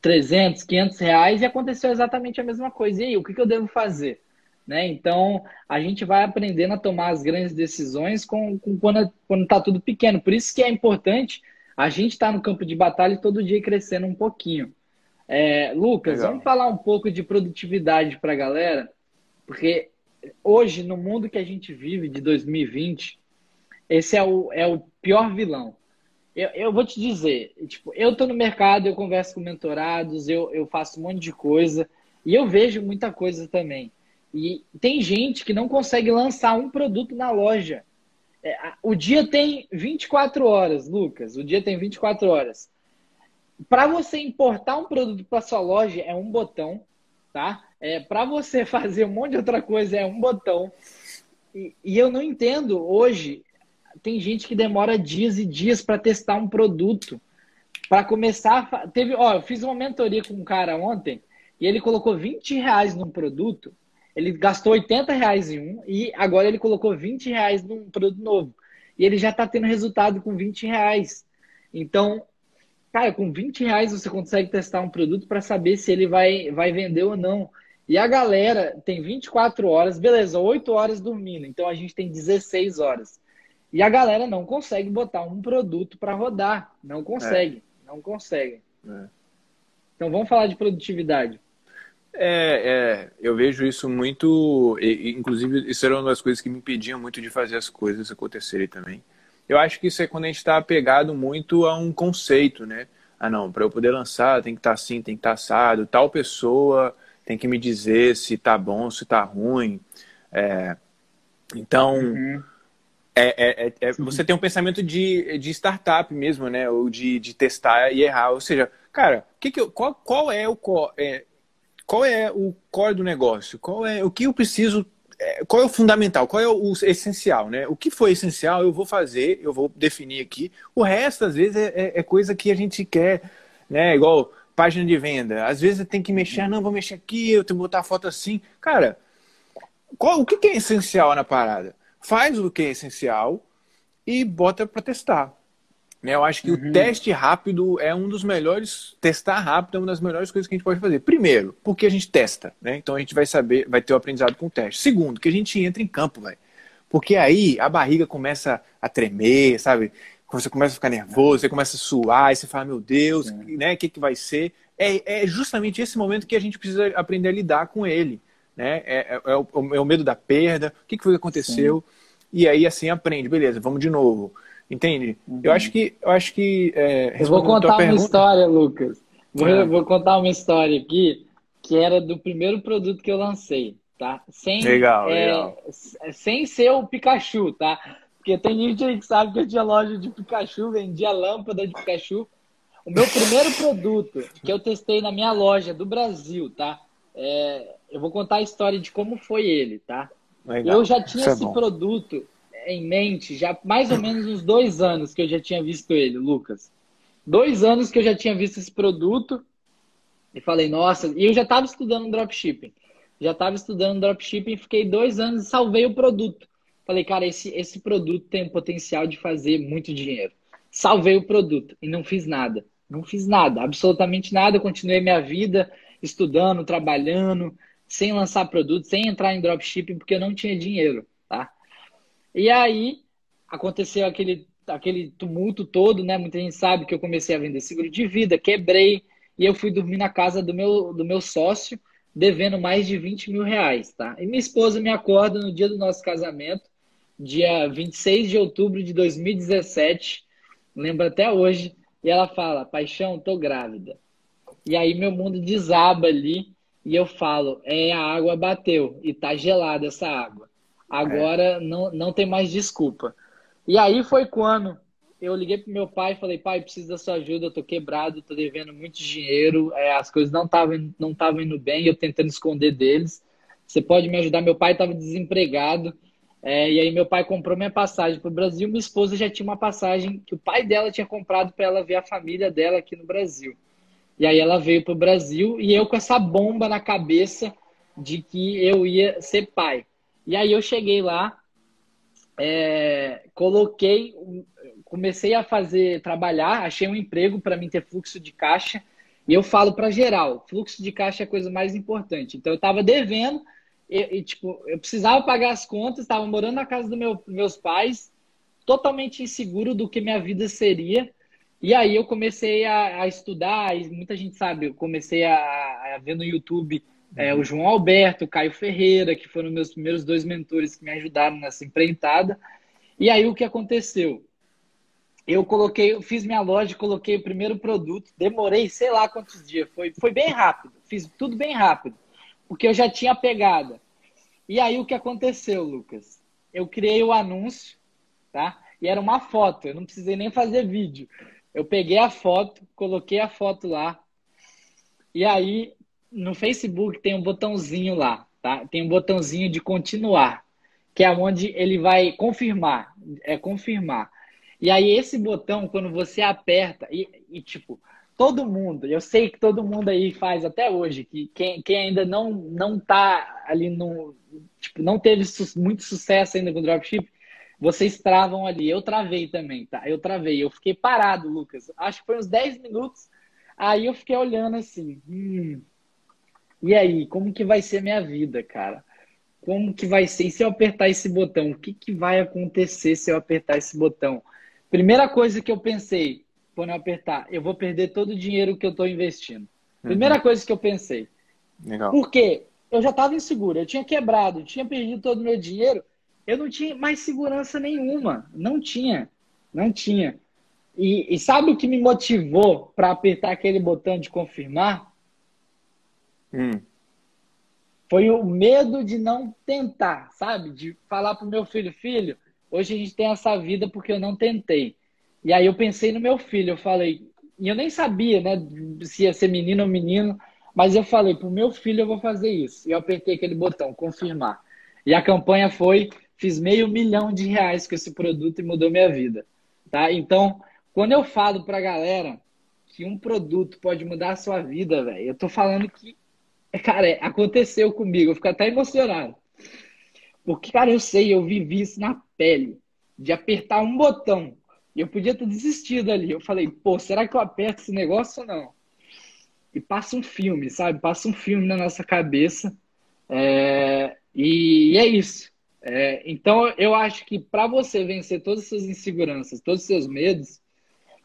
300, 500 reais, e aconteceu exatamente a mesma coisa. E aí, o que, que eu devo fazer? Né? Então, a gente vai aprendendo a tomar as grandes decisões com, com quando está tudo pequeno. Por isso que é importante a gente estar tá no campo de batalha todo dia crescendo um pouquinho. É, Lucas, Legal. vamos falar um pouco de produtividade para a galera, porque hoje, no mundo que a gente vive de 2020, esse é o, é o pior vilão. Eu, eu vou te dizer, tipo, eu estou no mercado, eu converso com mentorados, eu, eu faço um monte de coisa, e eu vejo muita coisa também. E tem gente que não consegue lançar um produto na loja. É, o dia tem 24 horas, Lucas. O dia tem 24 horas. Para você importar um produto para sua loja é um botão, tá? É, para você <laughs> fazer um monte de outra coisa é um botão. E, e eu não entendo hoje. Tem gente que demora dias e dias para testar um produto. Para começar, teve, ó, eu fiz uma mentoria com um cara ontem e ele colocou 20 reais num produto ele gastou 80 reais em um e agora ele colocou 20 reais num produto novo. E ele já está tendo resultado com 20 reais. Então, cara, com 20 reais você consegue testar um produto para saber se ele vai, vai vender ou não. E a galera tem 24 horas, beleza, 8 horas dormindo. Então a gente tem 16 horas. E a galera não consegue botar um produto para rodar. Não consegue. É. Não consegue. É. Então vamos falar de produtividade. É, é, eu vejo isso muito, inclusive isso era uma das coisas que me impediam muito de fazer as coisas acontecerem também. Eu acho que isso é quando a gente está apegado muito a um conceito, né? Ah, não, para eu poder lançar tem que estar tá assim, tem que estar tá assado, tal pessoa tem que me dizer se tá bom, se tá ruim. É, então, uhum. é, é, é, você tem um pensamento de, de startup mesmo, né? Ou de, de testar e errar. Ou seja, cara, que que eu, qual, qual é o é, qual é o core do negócio? Qual é o que eu preciso? É, qual é o fundamental? Qual é o essencial, né? O que foi essencial eu vou fazer, eu vou definir aqui. O resto, às vezes, é, é, é coisa que a gente quer, né? Igual página de venda. Às vezes tem que mexer, não, vou mexer aqui, eu tenho que botar a foto assim. Cara, qual, o que é essencial na parada? Faz o que é essencial e bota para testar. Né? Eu acho que uhum. o teste rápido é um dos melhores. Testar rápido é uma das melhores coisas que a gente pode fazer. Primeiro, porque a gente testa, né? Então a gente vai saber, vai ter o aprendizado com o teste. Segundo, que a gente entra em campo, velho. Porque aí a barriga começa a tremer, sabe? você começa a ficar nervoso, você começa a suar, e você fala, meu Deus, né? O que, que vai ser? É, é justamente esse momento que a gente precisa aprender a lidar com ele. Né? É, é, é, o, é o, medo da perda, o que, que foi que aconteceu? Sim. E aí assim aprende, beleza, vamos de novo. Entende? Uhum. Eu acho que. Eu acho que. É, eu vou contar uma pergunta... história, Lucas. Vou, é. vou, contar uma história aqui que era do primeiro produto que eu lancei, tá? Sem, legal, é, legal. Sem ser o Pikachu, tá? Porque tem gente aí que sabe que eu tinha loja de Pikachu, vendia lâmpada de Pikachu. O meu primeiro produto que eu testei na minha loja do Brasil, tá? É, eu vou contar a história de como foi ele, tá? Legal. Eu já tinha Isso é esse é produto em mente já mais ou menos uns dois anos que eu já tinha visto ele, Lucas. Dois anos que eu já tinha visto esse produto e falei, nossa, e eu já estava estudando dropshipping. Já estava estudando dropshipping, fiquei dois anos e salvei o produto. Falei, cara, esse, esse produto tem o potencial de fazer muito dinheiro. Salvei o produto e não fiz nada. Não fiz nada, absolutamente nada. Continuei minha vida estudando, trabalhando, sem lançar produto, sem entrar em dropshipping, porque eu não tinha dinheiro, tá? E aí aconteceu aquele, aquele tumulto todo, né? Muita gente sabe que eu comecei a vender seguro de vida, quebrei e eu fui dormir na casa do meu, do meu sócio, devendo mais de 20 mil reais, tá? E minha esposa me acorda no dia do nosso casamento, dia 26 de outubro de 2017, lembro até hoje, e ela fala: Paixão, tô grávida. E aí meu mundo desaba ali e eu falo: É, a água bateu e tá gelada essa água. Agora é. não, não tem mais desculpa. E aí foi quando eu liguei pro meu pai e falei, pai, preciso da sua ajuda, eu tô quebrado, tô devendo muito dinheiro, é, as coisas não estavam não tavam indo bem, eu tentando esconder deles. Você pode me ajudar? Meu pai estava desempregado. É, e aí meu pai comprou minha passagem para o Brasil. Minha esposa já tinha uma passagem que o pai dela tinha comprado para ela ver a família dela aqui no Brasil. E aí ela veio para o Brasil e eu com essa bomba na cabeça de que eu ia ser pai. E aí eu cheguei lá, é, coloquei, comecei a fazer, trabalhar, achei um emprego para mim ter fluxo de caixa. E eu falo para geral, fluxo de caixa é a coisa mais importante. Então eu estava devendo e, e, tipo, eu precisava pagar as contas, estava morando na casa dos meu, meus pais, totalmente inseguro do que minha vida seria. E aí eu comecei a, a estudar, e muita gente sabe, eu comecei a, a ver no YouTube é, o João Alberto, o Caio Ferreira, que foram meus primeiros dois mentores que me ajudaram nessa empreitada. E aí o que aconteceu? Eu coloquei, eu fiz minha loja, coloquei o primeiro produto, demorei sei lá quantos dias, foi, foi bem rápido, fiz tudo bem rápido, porque eu já tinha pegada. E aí o que aconteceu, Lucas? Eu criei o anúncio, tá? E era uma foto, eu não precisei nem fazer vídeo. Eu peguei a foto, coloquei a foto lá, e aí no Facebook tem um botãozinho lá, tá? Tem um botãozinho de continuar, que é onde ele vai confirmar, é confirmar. E aí esse botão, quando você aperta, e, e tipo, todo mundo, eu sei que todo mundo aí faz até hoje, que quem, quem ainda não, não tá ali no, tipo, não teve su muito sucesso ainda com dropship, vocês travam ali. Eu travei também, tá? Eu travei, eu fiquei parado, Lucas. Acho que foi uns 10 minutos. Aí eu fiquei olhando assim, hum, e aí, como que vai ser minha vida, cara? Como que vai ser? E se eu apertar esse botão? O que, que vai acontecer se eu apertar esse botão? Primeira coisa que eu pensei quando eu apertar, eu vou perder todo o dinheiro que eu estou investindo. Primeira uhum. coisa que eu pensei. Legal. Porque eu já estava inseguro, eu tinha quebrado, tinha perdido todo o meu dinheiro, eu não tinha mais segurança nenhuma. Não tinha. Não tinha. E, e sabe o que me motivou para apertar aquele botão de confirmar? Hum. Foi o medo de não tentar, sabe? De falar pro meu filho, filho, hoje a gente tem essa vida porque eu não tentei. E aí eu pensei no meu filho, eu falei, e eu nem sabia, né, se ia ser menino ou menino, mas eu falei, pro meu filho eu vou fazer isso. E eu apertei aquele botão, confirmar. E a campanha foi, fiz meio milhão de reais com esse produto e mudou minha vida. Tá? Então, quando eu falo pra galera que um produto pode mudar a sua vida, velho, eu tô falando que, cara, aconteceu comigo, eu fico até emocionado. Porque, cara, eu sei, eu vivi isso na pele, de apertar um botão. Eu podia ter desistido ali. Eu falei, pô, será que eu aperto esse negócio ou não? E passa um filme, sabe? Passa um filme na nossa cabeça. É... E é isso. É... Então, eu acho que para você vencer todas as suas inseguranças, todos os seus medos,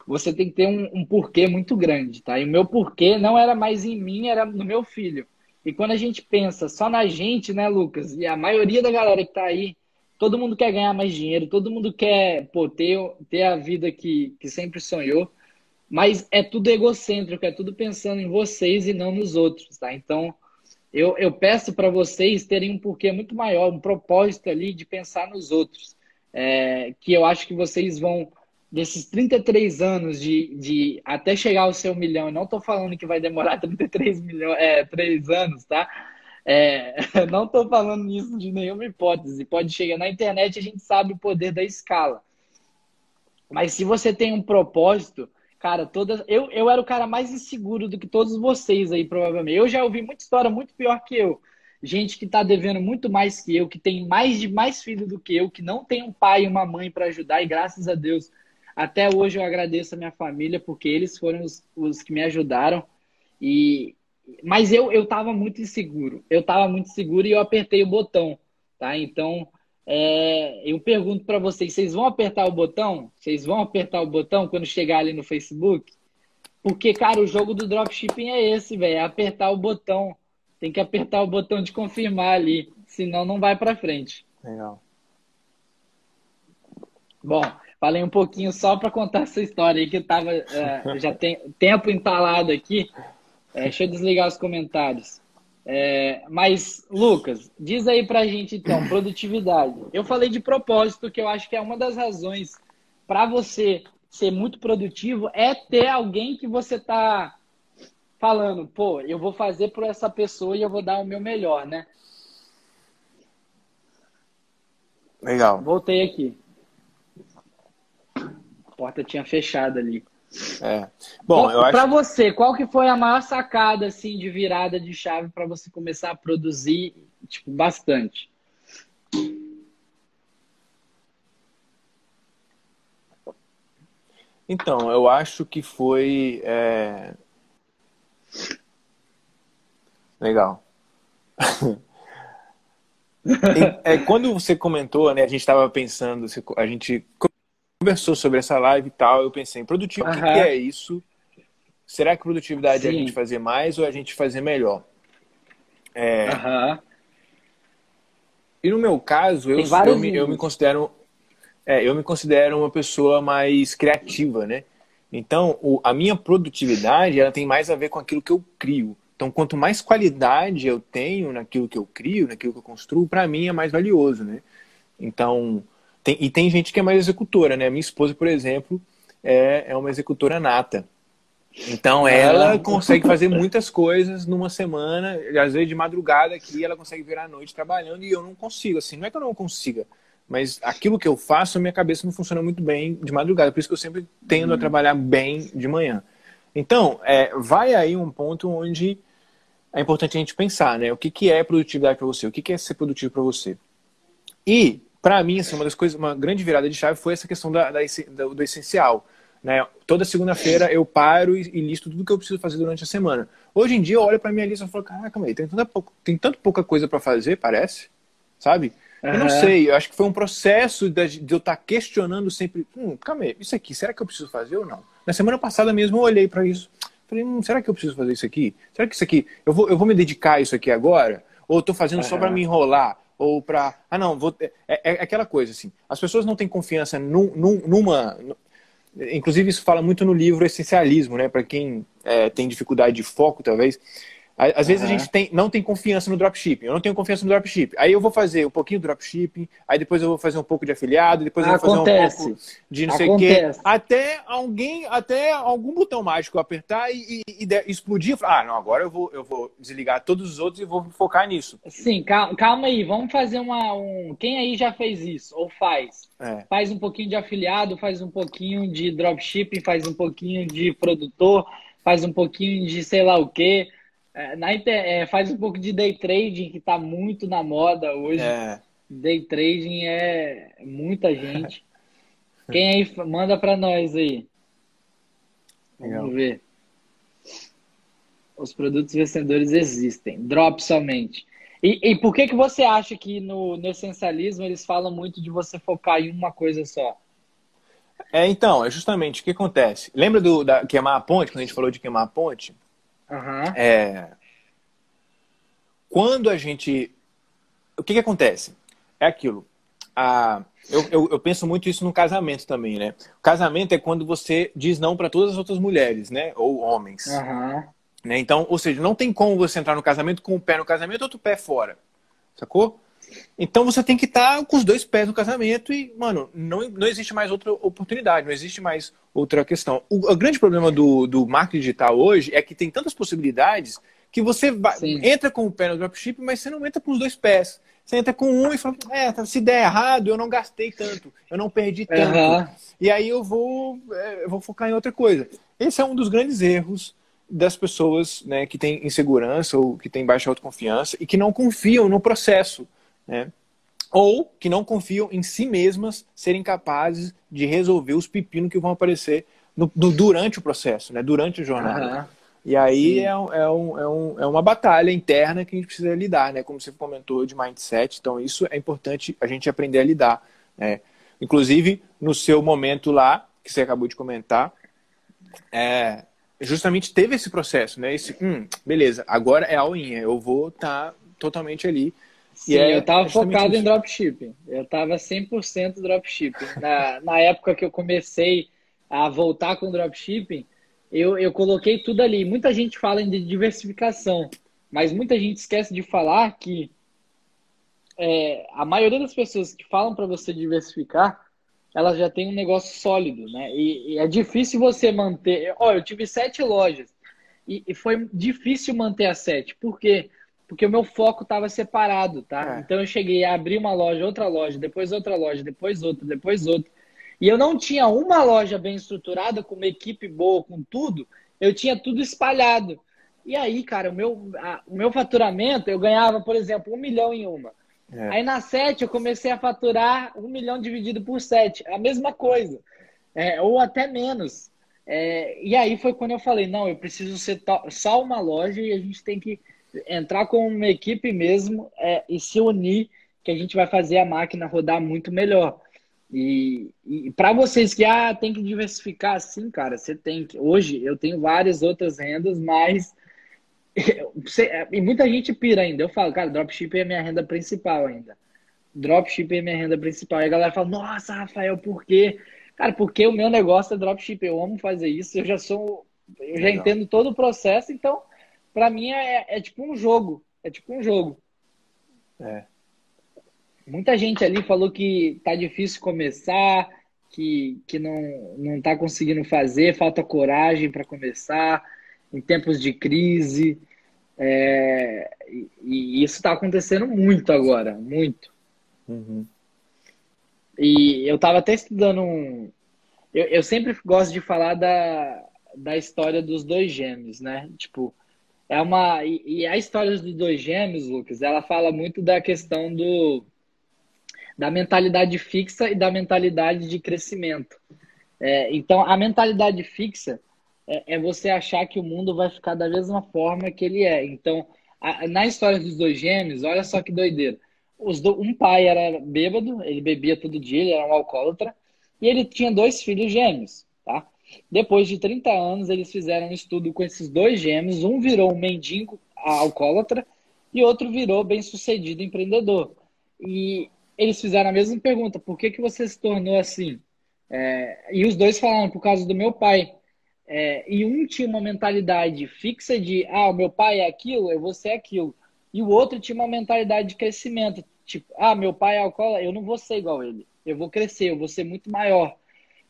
você tem que ter um, um, porquê muito grande, tá? E o meu porquê não era mais em mim, era no meu filho. E quando a gente pensa só na gente, né, Lucas? E a maioria da galera que tá aí, todo mundo quer ganhar mais dinheiro, todo mundo quer pô, ter, ter a vida que, que sempre sonhou, mas é tudo egocêntrico, é tudo pensando em vocês e não nos outros, tá? Então, eu, eu peço para vocês terem um porquê muito maior, um propósito ali de pensar nos outros, é, que eu acho que vocês vão desses 33 anos de, de até chegar ao seu milhão, não estou falando que vai demorar <laughs> 33 milhões, é, 3 anos, tá? É, <laughs> não estou falando isso de nenhuma hipótese. Pode chegar na internet, a gente sabe o poder da escala. Mas se você tem um propósito, cara, todas. Eu, eu era o cara mais inseguro do que todos vocês aí, provavelmente. Eu já ouvi muita história muito pior que eu. Gente que está devendo muito mais que eu, que tem mais de mais filho do que eu, que não tem um pai e uma mãe para ajudar, e graças a Deus até hoje eu agradeço a minha família, porque eles foram os, os que me ajudaram. E, mas eu eu estava muito inseguro. Eu estava muito inseguro e eu apertei o botão, tá? Então, é, eu pergunto para vocês, vocês vão apertar o botão? Vocês vão apertar o botão quando chegar ali no Facebook? Porque, cara, o jogo do dropshipping é esse, velho, é apertar o botão. Tem que apertar o botão de confirmar ali, senão não vai para frente. Legal. Bom, Falei um pouquinho só para contar essa história aí que eu tava é, já tem tempo entalado aqui. É, deixa eu desligar os comentários. É, mas, Lucas, diz aí pra gente então, produtividade. Eu falei de propósito, que eu acho que é uma das razões para você ser muito produtivo é ter alguém que você tá falando, pô, eu vou fazer por essa pessoa e eu vou dar o meu melhor, né? Legal. Voltei aqui porta tinha fechado ali. É. Bom, eu acho. Para você, qual que foi a maior sacada assim de virada de chave para você começar a produzir tipo bastante? Então, eu acho que foi é... legal. <laughs> é, quando você comentou, né? A gente estava pensando, a gente conversou sobre essa live e tal, eu pensei, produtivo, uhum. que, é isso? Será que produtividade Sim. é a gente fazer mais ou é a gente fazer melhor? É... Uhum. E no meu caso, eu, eu me, eu, me, considero é, eu me considero uma pessoa mais criativa, né? Então, o, a minha produtividade ela tem mais a ver com aquilo que eu crio. Então, quanto mais qualidade eu tenho naquilo que eu crio, naquilo que eu construo, para mim é mais valioso, né? Então, tem, e tem gente que é mais executora, né? Minha esposa, por exemplo, é, é uma executora nata. Então ela consegue fazer muitas coisas numa semana, às vezes de madrugada aqui, ela consegue virar a noite trabalhando e eu não consigo. Assim, não é que eu não consiga, mas aquilo que eu faço, a minha cabeça não funciona muito bem de madrugada. Por isso que eu sempre tendo a uhum. trabalhar bem de manhã. Então, é, vai aí um ponto onde é importante a gente pensar, né? O que, que é produtividade para você? O que, que é ser produtivo para você? E para mim, assim, uma das coisas, uma grande virada de chave foi essa questão da, da do, do, essencial. Né? Toda segunda-feira eu paro e, e, listo tudo que eu preciso fazer durante a semana. Hoje em dia eu olho para minha lista e falo, caraca, mas tem, tanta pouca, tem tanto pouca coisa para fazer, parece, sabe? Uhum. Eu não sei, eu acho que foi um processo de, de eu estar tá questionando sempre, hum, calma aí, isso aqui, será que eu preciso fazer ou não? Na semana passada mesmo eu olhei para isso, falei, hum, será que eu preciso fazer isso aqui? Será que isso aqui, eu vou, eu vou me dedicar a isso aqui agora? Ou eu tô fazendo uhum. só para me enrolar? Ou para. Ah, não, vou. É, é, é, aquela coisa assim. As pessoas não têm confiança num, num, numa. inclusive isso fala muito no livro Essencialismo, né? Para quem é, tem dificuldade de foco, talvez. Às vezes uhum. a gente tem, não tem confiança no dropshipping. Eu não tenho confiança no dropshipping. Aí eu vou fazer um pouquinho do dropshipping, aí depois eu vou fazer um pouco de afiliado, depois eu vou Acontece. fazer um pouco de não Acontece. sei o quê. Até alguém, até algum botão mágico apertar e, e, e explodir. Ah, não, agora eu vou, eu vou desligar todos os outros e vou focar nisso. Sim, calma, calma aí. Vamos fazer uma. Um... Quem aí já fez isso? Ou faz? É. Faz um pouquinho de afiliado, faz um pouquinho de dropshipping, faz um pouquinho de produtor, faz um pouquinho de sei lá o quê na, é, faz um pouco de day trading, que está muito na moda hoje. É. Day trading é muita gente. Quem aí manda para nós aí? Legal. Vamos ver. Os produtos vencedores existem. Drop somente. E, e, por que, que você acha que no, no essencialismo eles falam muito de você focar em uma coisa só? É, então, é justamente o que acontece. Lembra do da, queimar a ponte, quando a gente falou de queimar a ponte? Uhum. É, quando a gente. O que, que acontece? É aquilo. A, eu, eu, eu, penso muito isso no casamento também, né? O casamento é quando você diz não para todas as outras mulheres, né? Ou homens. Uhum. Né? Então, ou seja, não tem como você entrar no casamento com o um pé no casamento e outro pé fora. Sacou? Então você tem que estar tá com os dois pés no casamento e, mano, não, não existe mais outra oportunidade, não existe mais outra questão. O, o grande problema do, do marketing digital hoje é que tem tantas possibilidades que você vai, entra com o pé no dropship, mas você não entra com os dois pés. Você entra com um e fala, é, tá, se der errado, eu não gastei tanto, eu não perdi tanto. Uhum. E aí eu vou, é, eu vou focar em outra coisa. Esse é um dos grandes erros das pessoas né, que têm insegurança ou que têm baixa autoconfiança e que não confiam no processo. Né? Ou que não confiam em si mesmas serem capazes de resolver os pepinos que vão aparecer no, no, durante o processo, né? durante a jornada. Uhum. E aí é, é, um, é, um, é uma batalha interna que a gente precisa lidar, né? Como você comentou de mindset. Então, isso é importante a gente aprender a lidar. Né? Inclusive, no seu momento lá, que você acabou de comentar, é, justamente teve esse processo, né? Esse, hum, beleza, agora é all-in, eu vou estar tá totalmente ali Sim, é, eu estava focado em dropshipping. Eu estava 100% dropshipping. Na, na época que eu comecei a voltar com dropshipping, eu, eu coloquei tudo ali. Muita gente fala de diversificação, mas muita gente esquece de falar que é, a maioria das pessoas que falam para você diversificar, elas já tem um negócio sólido, né? E, e é difícil você manter. Olha, eu tive sete lojas e, e foi difícil manter as sete. Por quê? Porque o meu foco estava separado, tá? É. Então eu cheguei a abrir uma loja, outra loja, depois outra loja, depois outra, depois outra. E eu não tinha uma loja bem estruturada, com uma equipe boa, com tudo. Eu tinha tudo espalhado. E aí, cara, o meu, a, o meu faturamento, eu ganhava, por exemplo, um milhão em uma. É. Aí na sete eu comecei a faturar um milhão dividido por sete. A mesma coisa. É, ou até menos. É, e aí foi quando eu falei, não, eu preciso ser só uma loja e a gente tem que entrar com uma equipe mesmo é, e se unir, que a gente vai fazer a máquina rodar muito melhor. E, e para vocês que ah, tem que diversificar, sim, cara, você tem que. Hoje eu tenho várias outras rendas, mas <laughs> você, e muita gente pira ainda. Eu falo, cara, dropshipping é minha renda principal ainda. Dropshipping é minha renda principal. E a galera fala, nossa, Rafael, por quê? Cara, porque o meu negócio é dropshipping. Eu amo fazer isso. Eu já sou. Eu já Legal. entendo todo o processo, então para mim é, é, tipo um jogo. É tipo um jogo. É. Muita gente ali falou que tá difícil começar, que, que não, não tá conseguindo fazer, falta coragem para começar, em tempos de crise. É, e, e, isso está acontecendo muito agora, muito. Uhum. E eu estava até estudando um. Eu, eu sempre gosto de falar da, da história dos dois gêmeos, né? Tipo, é uma e, e a história dos dois gêmeos, Lucas, ela fala muito da questão do da mentalidade fixa e da mentalidade de crescimento. É, então, a mentalidade fixa é, é, você achar que o mundo vai ficar da mesma forma que ele é. Então, a, na história dos dois gêmeos, olha só que doideira. Do, um pai era bêbado, ele bebia todo dia, ele era um alcoólatra, e ele tinha dois filhos gêmeos, tá? Depois de 30 anos, eles fizeram um estudo com esses dois gêmeos. Um virou um mendigo alcoólatra e outro virou bem-sucedido empreendedor. E eles fizeram a mesma pergunta: por que, que você se tornou assim? É, e os dois falaram por causa do meu pai. É, e um tinha uma mentalidade fixa de, ah, o meu pai é aquilo, eu vou ser aquilo. E o outro tinha uma mentalidade de crescimento, tipo, ah, meu pai é alcoólatra, eu não vou ser igual a ele. Eu vou crescer, eu vou ser muito maior.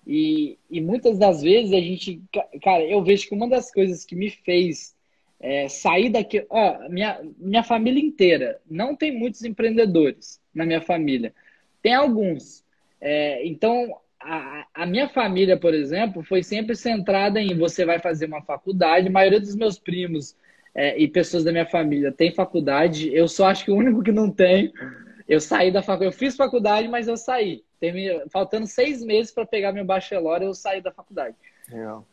E, e muitas das vezes a gente, cara, eu vejo que uma das coisas que me fez é, sair daqui, ó, minha, minha família inteira, não tem muitos empreendedores na minha família, tem alguns. É, então, a, a, minha família, por exemplo, foi sempre centrada em você vai fazer uma faculdade. A maioria dos meus primos é, e pessoas da minha família tem faculdade. Eu só acho que o único que não tem. Eu saí da faculdade. Eu fiz faculdade, mas eu saí. faltando seis meses para pegar meu bachelor, eu saí da faculdade. Legal.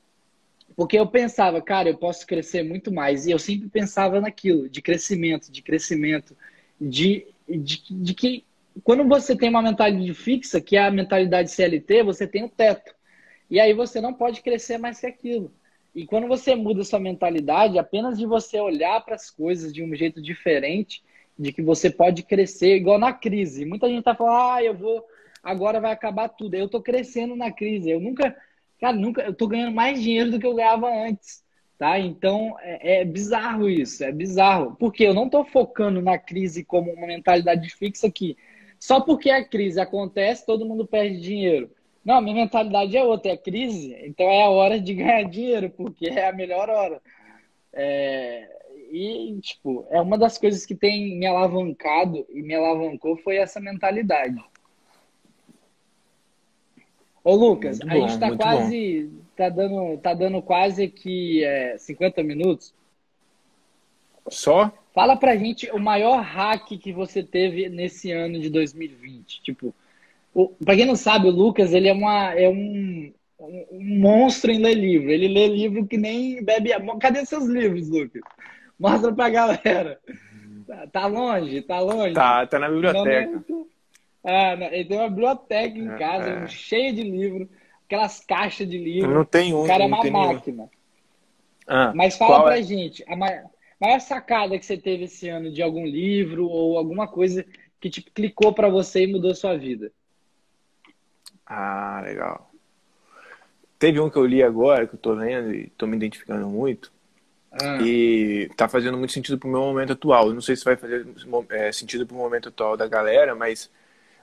Porque eu pensava, cara, eu posso crescer muito mais. E eu sempre pensava naquilo, de crescimento, de crescimento, de, de, de que quando você tem uma mentalidade fixa, que é a mentalidade CLT, você tem o um teto. E aí você não pode crescer mais que aquilo. E quando você muda sua mentalidade, apenas de você olhar para as coisas de um jeito diferente, de que você pode crescer, igual na crise. Muita gente tá falando, ah, eu vou, agora vai acabar tudo. Eu tô crescendo na crise. Eu nunca, cara, nunca, eu tô ganhando mais dinheiro do que eu ganhava antes. Tá? Então é, é bizarro isso, é bizarro. Porque eu não tô focando na crise como uma mentalidade fixa aqui. Só porque a crise acontece, todo mundo perde dinheiro. Não, minha mentalidade é outra, é crise, então é a hora de <laughs> ganhar dinheiro, porque é a melhor hora. É, e, tipo, é uma das coisas que tem me alavancado e me alavancou foi essa mentalidade. Ô, Lucas, muito a bom, gente tá quase. Tá dando, tá dando quase aqui é, 50 minutos. Só? Fala pra gente o maior hack que você teve nesse ano de 2020. Tipo, o, pra quem não sabe, o Lucas, ele é, uma, é um, um, um monstro em ler livro. Ele lê livro que nem bebe... Cadê seus livros, Lucas? Mostra pra galera. Tá, tá longe? Tá longe? Tá, tá na biblioteca. Não, ah, não, ele tem uma biblioteca em é, casa, é. cheia de livro, aquelas caixas de livro. Não tem um. O cara é uma máquina. Ah, Mas fala pra é? gente, a maior maior sacada que você teve esse ano de algum livro ou alguma coisa que tipo, clicou para você e mudou sua vida? Ah, legal. Teve um que eu li agora, que eu tô lendo e tô me identificando muito. Ah. E tá fazendo muito sentido pro meu momento atual. Eu não sei se vai fazer é, sentido pro momento atual da galera, mas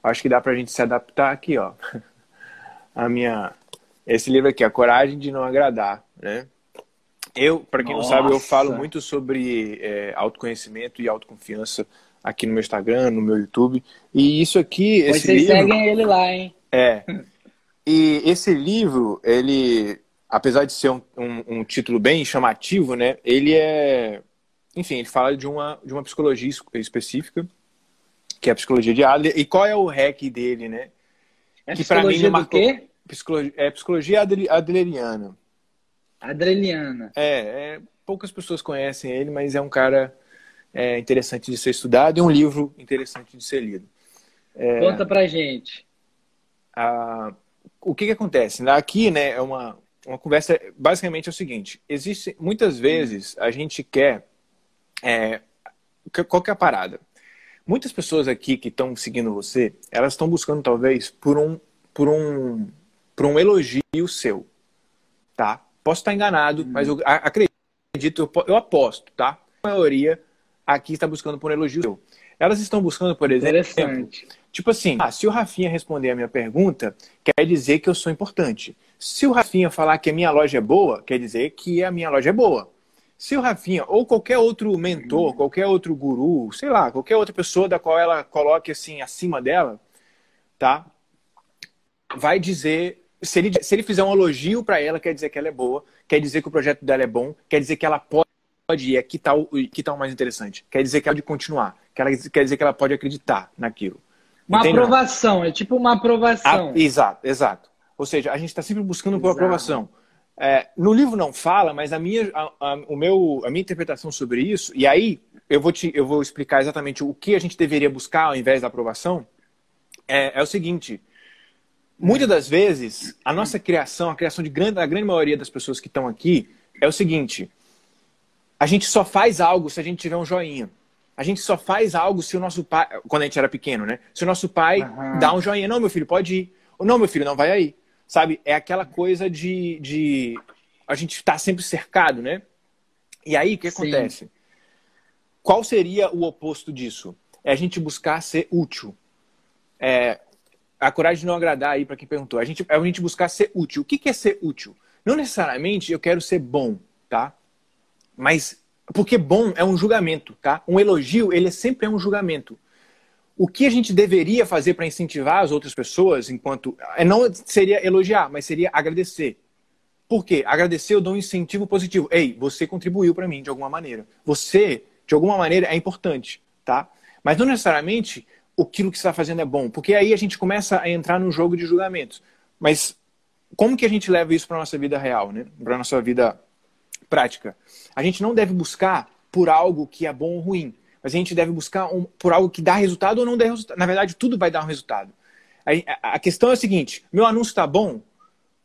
acho que dá pra gente se adaptar aqui, ó. <laughs> A minha. Esse livro aqui, A Coragem de Não Agradar, né? Eu, para quem Nossa. não sabe, eu falo muito sobre é, autoconhecimento e autoconfiança aqui no meu Instagram, no meu YouTube. E isso aqui, pois esse vocês livro... seguem ele lá, hein? É. <laughs> E esse livro, ele, apesar de ser um, um, um, título bem chamativo, né? Ele é, enfim, ele fala de uma de uma psicologia específica, que é a psicologia de Adler. E qual é o hack dele, né? É que psicologia mim marcou... quê? Psicologia, é psicologia adleriana. Adreliana. É, é, poucas pessoas conhecem ele, mas é um cara é, interessante de ser estudado e um livro interessante de ser lido. É, Conta pra gente. A, o que, que acontece? Aqui, né, é uma, uma conversa, basicamente é o seguinte, existe, muitas vezes a gente quer, é, qual que é a parada? Muitas pessoas aqui que estão seguindo você, elas estão buscando talvez por um, por um, por um elogio seu, tá? Posso estar enganado, uhum. mas eu acredito, eu, aposto, tá? A maioria aqui está buscando por um elogio. Elas estão buscando, por exemplo, tipo assim, ah, se o Rafinha responder a minha pergunta, quer dizer que eu sou importante. Se o Rafinha falar que a minha loja é boa, quer dizer que a minha loja é boa. Se o Rafinha ou qualquer outro mentor, qualquer outro guru, sei lá, qualquer outra pessoa da qual ela coloque assim acima dela, tá? Vai dizer se ele, se ele fizer um elogio para ela, quer dizer que ela é boa, quer dizer que o projeto dela é bom, quer dizer que ela pode ir, é que tal, que tal mais interessante. Quer dizer que ela pode continuar, que ela, quer dizer que ela pode acreditar naquilo. Uma Entende? aprovação, é tipo uma aprovação. Ah, exato, exato. Ou seja, a gente está sempre buscando por aprovação. É, no livro não fala, mas a minha, a, a, o meu, a minha interpretação sobre isso, e aí eu vou, te, eu vou explicar exatamente o que a gente deveria buscar ao invés da aprovação, é, é o seguinte: Muitas das vezes, a nossa criação, a criação de grande, da grande maioria das pessoas que estão aqui, é o seguinte: a gente só faz algo se a gente tiver um joinha. A gente só faz algo se o nosso pai, quando a gente era pequeno, né? Se o nosso pai uhum. dá um joinha, não, meu filho, pode ir. Ou não, meu filho, não vai aí. Sabe? É aquela coisa de, de a gente estar tá sempre cercado, né? E aí, o que Sim. acontece? Qual seria o oposto disso? É a gente buscar ser útil. É, a coragem de não agradar aí para quem perguntou. A gente, é a gente buscar ser útil. O que, que é ser útil? Não necessariamente eu quero ser bom, tá? Mas porque bom é um julgamento, tá? Um elogio, ele sempre é um julgamento. O que a gente deveria fazer para incentivar as outras pessoas, enquanto é, não seria elogiar, mas seria agradecer. Por quê? Agradecer eu dou um incentivo positivo. Ei, você contribuiu para mim de alguma maneira. Você, de alguma maneira, é importante, tá? Mas não necessariamente aquilo que está fazendo é bom, porque aí a gente começa a entrar num jogo de julgamentos. Mas como que a gente leva isso para nossa vida real, né? Para nossa vida prática? A gente não deve buscar por algo que é bom ou ruim, mas a gente deve buscar um, por algo que dá resultado ou não dá resultado. Na verdade, tudo vai dar um resultado. A, a questão é a seguinte: meu anúncio está bom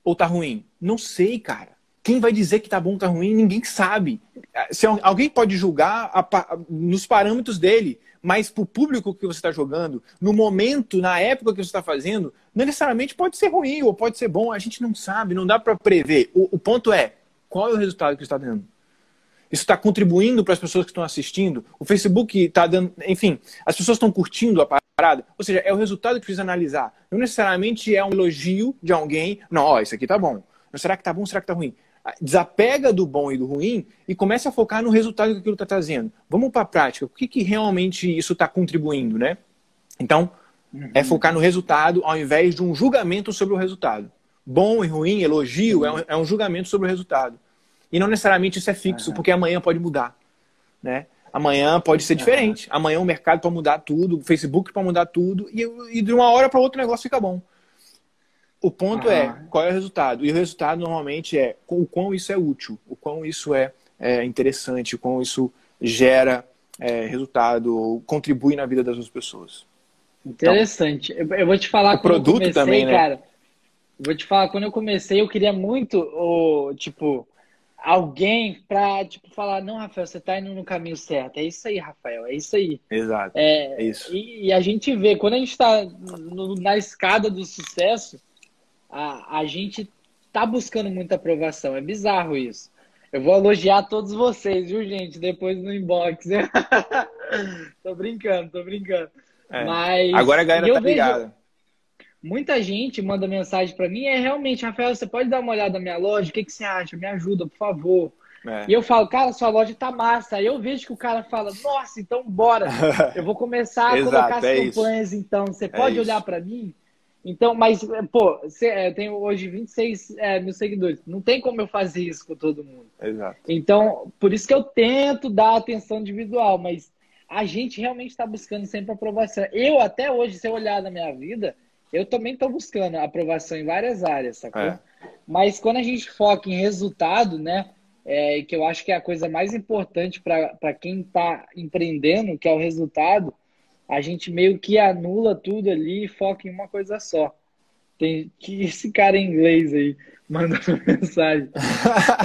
ou está ruim? Não sei, cara. Quem vai dizer que está bom ou está ruim? Ninguém sabe. Se alguém pode julgar a, nos parâmetros dele, mas para o público que você está jogando, no momento, na época que você está fazendo, não necessariamente pode ser ruim ou pode ser bom. A gente não sabe, não dá para prever. O, o, ponto é qual é o resultado que está dando. Isso está contribuindo para as pessoas que estão assistindo. O Facebook está dando, enfim, as pessoas estão curtindo a parada. Ou seja, é o resultado que precisa analisar. Não necessariamente é um elogio de alguém. Não, ó, isso aqui tá bom. Mas será que tá bom? Será que tá ruim? Desapega do bom e do ruim e começa a focar no resultado que aquilo está trazendo. Vamos para a prática. O que, que realmente isso está contribuindo, né? Então, uhum. é focar no resultado ao invés de um julgamento sobre o resultado. Bom e ruim, elogio, uhum. é, um, é um julgamento sobre o resultado. E não necessariamente isso é fixo, uhum. porque amanhã pode mudar. Né? Amanhã pode ser diferente. Amanhã o mercado pode mudar tudo, o Facebook pode mudar tudo, e, e de uma hora para outra o negócio fica bom. O ponto é qual é o resultado. E o resultado normalmente é o quão isso é útil, o quão isso é, é interessante, o quão isso gera é, resultado, contribui na vida das outras pessoas. Interessante. Então, eu vou te falar o produto comecei, também, né? cara. Vou te falar, quando eu comecei, eu queria muito, o, tipo, alguém para tipo falar não Rafael você está indo no caminho certo. É isso aí Rafael é isso aí. Exato. É, é isso. e, e, a gente vê quando a gente está na escada do sucesso a, a gente tá buscando muita aprovação. É bizarro isso. Eu vou elogiar todos vocês viu gente? Depois no inbox. <laughs> Tô brincando tô brincando. É. mas agora a galera tá ligada muita gente manda mensagem para mim, é realmente, Rafael, você pode dar uma olhada na minha loja? O que, que você acha? Me ajuda, por favor. É. E eu falo, cara, sua loja tá massa. Aí eu vejo que o cara fala, nossa, então bora. <laughs> Eu vou começar a colocar as é campanhas, isso. então. Você é pode é olhar para mim? Então, mas, pô, é, eu tenho hoje 26 é, mil seguidores. Não tem como eu fazer isso com todo mundo. Exato. Então, por isso que eu tento dar atenção individual, mas a gente realmente está buscando sempre aprovação. Eu, até hoje, se eu olhar na minha vida, eu também estou buscando aprovação em várias áreas, sacou? É. Mas quando a gente foca em resultado, né? É, que eu acho que é a coisa mais importante para quem está empreendendo, que é o resultado, a gente meio que anula tudo ali e foca em uma coisa só. Tem que esse cara em inglês aí mandando <laughs> mensagem.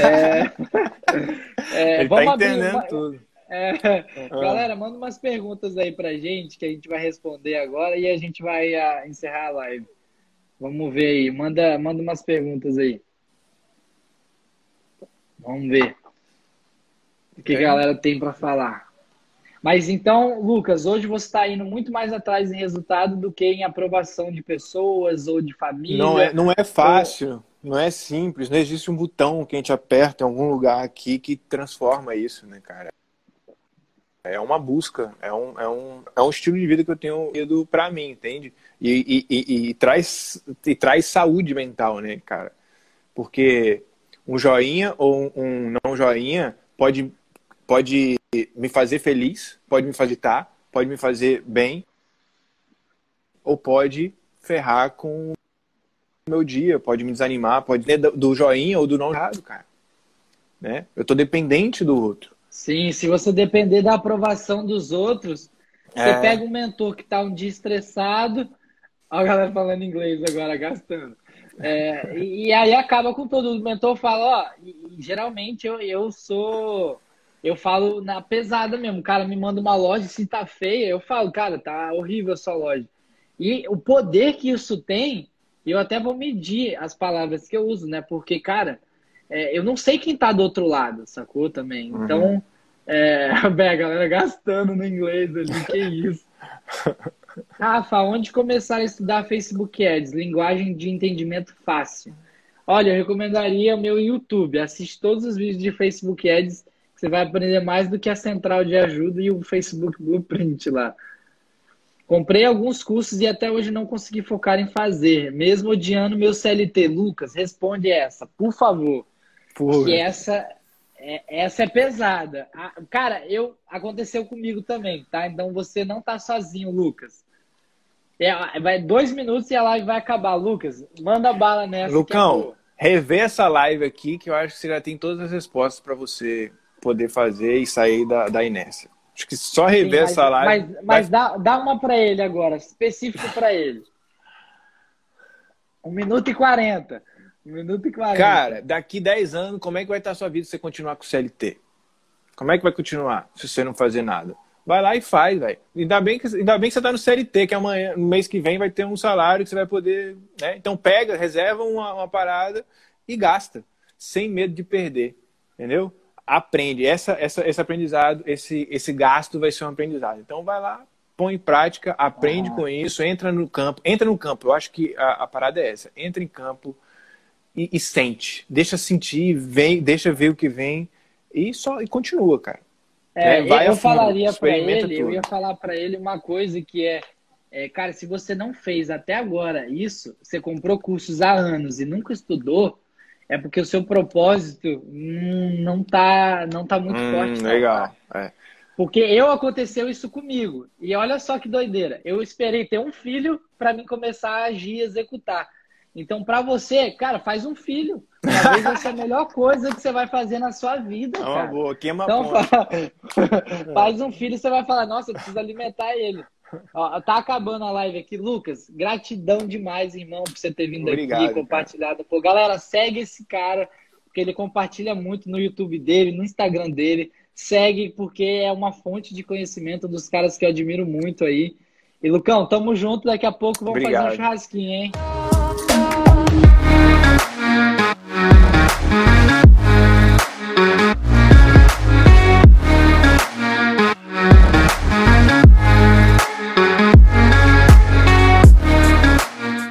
é, <laughs> é, Ele tá vamos entendendo abrir, tudo. É, ah. Galera, manda umas perguntas aí pra gente que a gente vai responder agora e a gente vai uh, encerrar a live. Vamos ver aí. Manda, manda umas perguntas aí. Vamos ver o que a galera tem para falar. Mas então, Lucas, hoje você está indo muito mais atrás em resultado do que em aprovação de pessoas ou de família. Não é, não é fácil, ou... não é simples. Não existe um botão que a gente aperta em algum lugar aqui que transforma isso, né, cara? É uma busca, é um, é um, é um estilo de vida que eu tenho ido para mim, entende? E, e, e, e, traz, e traz saúde mental, né, cara? Porque um joinha ou um não joinha pode, pode me fazer feliz, pode me facilitar, pode me fazer bem, ou pode ferrar com o meu dia, pode me desanimar, pode ser do joinha ou do não errado, cara. Né? Eu tô dependente do outro. Sim, se você depender da aprovação dos outros, você é. pega um mentor que está um dia estressado, olha a galera falando inglês agora, gastando. É, e, aí acaba com todo. O mentor fala, ó, e, geralmente eu, eu sou. Eu falo na pesada mesmo. O cara me manda uma loja, se tá feia, eu falo, cara, tá horrível a sua loja. E o poder que isso tem, eu até vou medir as palavras que eu uso, né? Porque, cara, é, eu não sei quem tá do outro lado, sacou também? Uhum. É, <laughs> bem, a galera gastando no inglês ali, que isso. Rafa, onde começar a estudar Facebook Ads? Linguagem de entendimento fácil. Olha, eu recomendaria o meu YouTube. Assiste todos os vídeos de Facebook Ads, que você vai aprender mais do que a central de ajuda e o Facebook Blueprint lá. Comprei alguns cursos e até hoje não consegui focar em fazer, mesmo odiando meu CLT. Lucas, responde essa, por favor. Porra. Que essa é, essa é pesada. Cara, eu aconteceu comigo também, tá? Então você não tá sozinho, Lucas. É, vai dois minutos e a live vai acabar. Lucas, manda bala nessa. Lucão, é rever essa live aqui que eu acho que você já tem todas as respostas para você poder fazer e sair da, da inércia. Acho que só rever Sim, mas, essa live. Mas, mas dá, dá uma para ele agora, específico para ele. <laughs> Um minuto e quarenta. Minuto e quarenta. Cara, daqui 10 anos, como é que vai estar a sua vida se você continuar com o CLT? Como é que vai continuar se você não fazer nada? Vai lá e faz, velho. Ainda bem que ainda bem que você tá no CLT, que amanhã, no mês que vem, vai ter um salário que você vai poder. Né? Então pega, reserva uma, uma parada e gasta. Sem medo de perder. Entendeu? aprende. Essa, essa, esse aprendizado, esse, esse gasto vai ser um aprendizado. Então vai lá, põe em prática, aprende ah. com isso, entra no campo. Entra no campo. Eu acho que a, a parada é essa. Entra em campo e, e, sente. Deixa sentir, vem, deixa ver o que vem e só e continua, cara. É, né? eu falaria para ele, tudo. eu ia falar para ele uma coisa que é, é, cara, se você não fez até agora isso, você comprou cursos há anos e nunca estudou, é porque o seu propósito hum, não tá não tá muito hum, forte. Não, legal. É. Porque eu aconteceu isso comigo. E olha só que doideira. Eu esperei ter um filho para mim começar a agir e executar. Então, para você, cara, faz um filho. Talvez <laughs> essa é a melhor coisa que você vai fazer na sua vida. É uma cara. boa, queima então, <laughs> faz um filho, você vai falar, nossa, eu preciso alimentar ele. Ó, tá acabando a live aqui. Lucas, gratidão demais, irmão, por você ter vindo Obrigado, aqui, compartilhado. Pô, galera, segue esse cara, porque ele compartilha muito no YouTube dele, no Instagram dele. Segue, porque é uma fonte de conhecimento dos caras que eu admiro muito aí. E, Lucão, tamo junto. Daqui a pouco vamos Obrigado. fazer um churrasquinho, hein?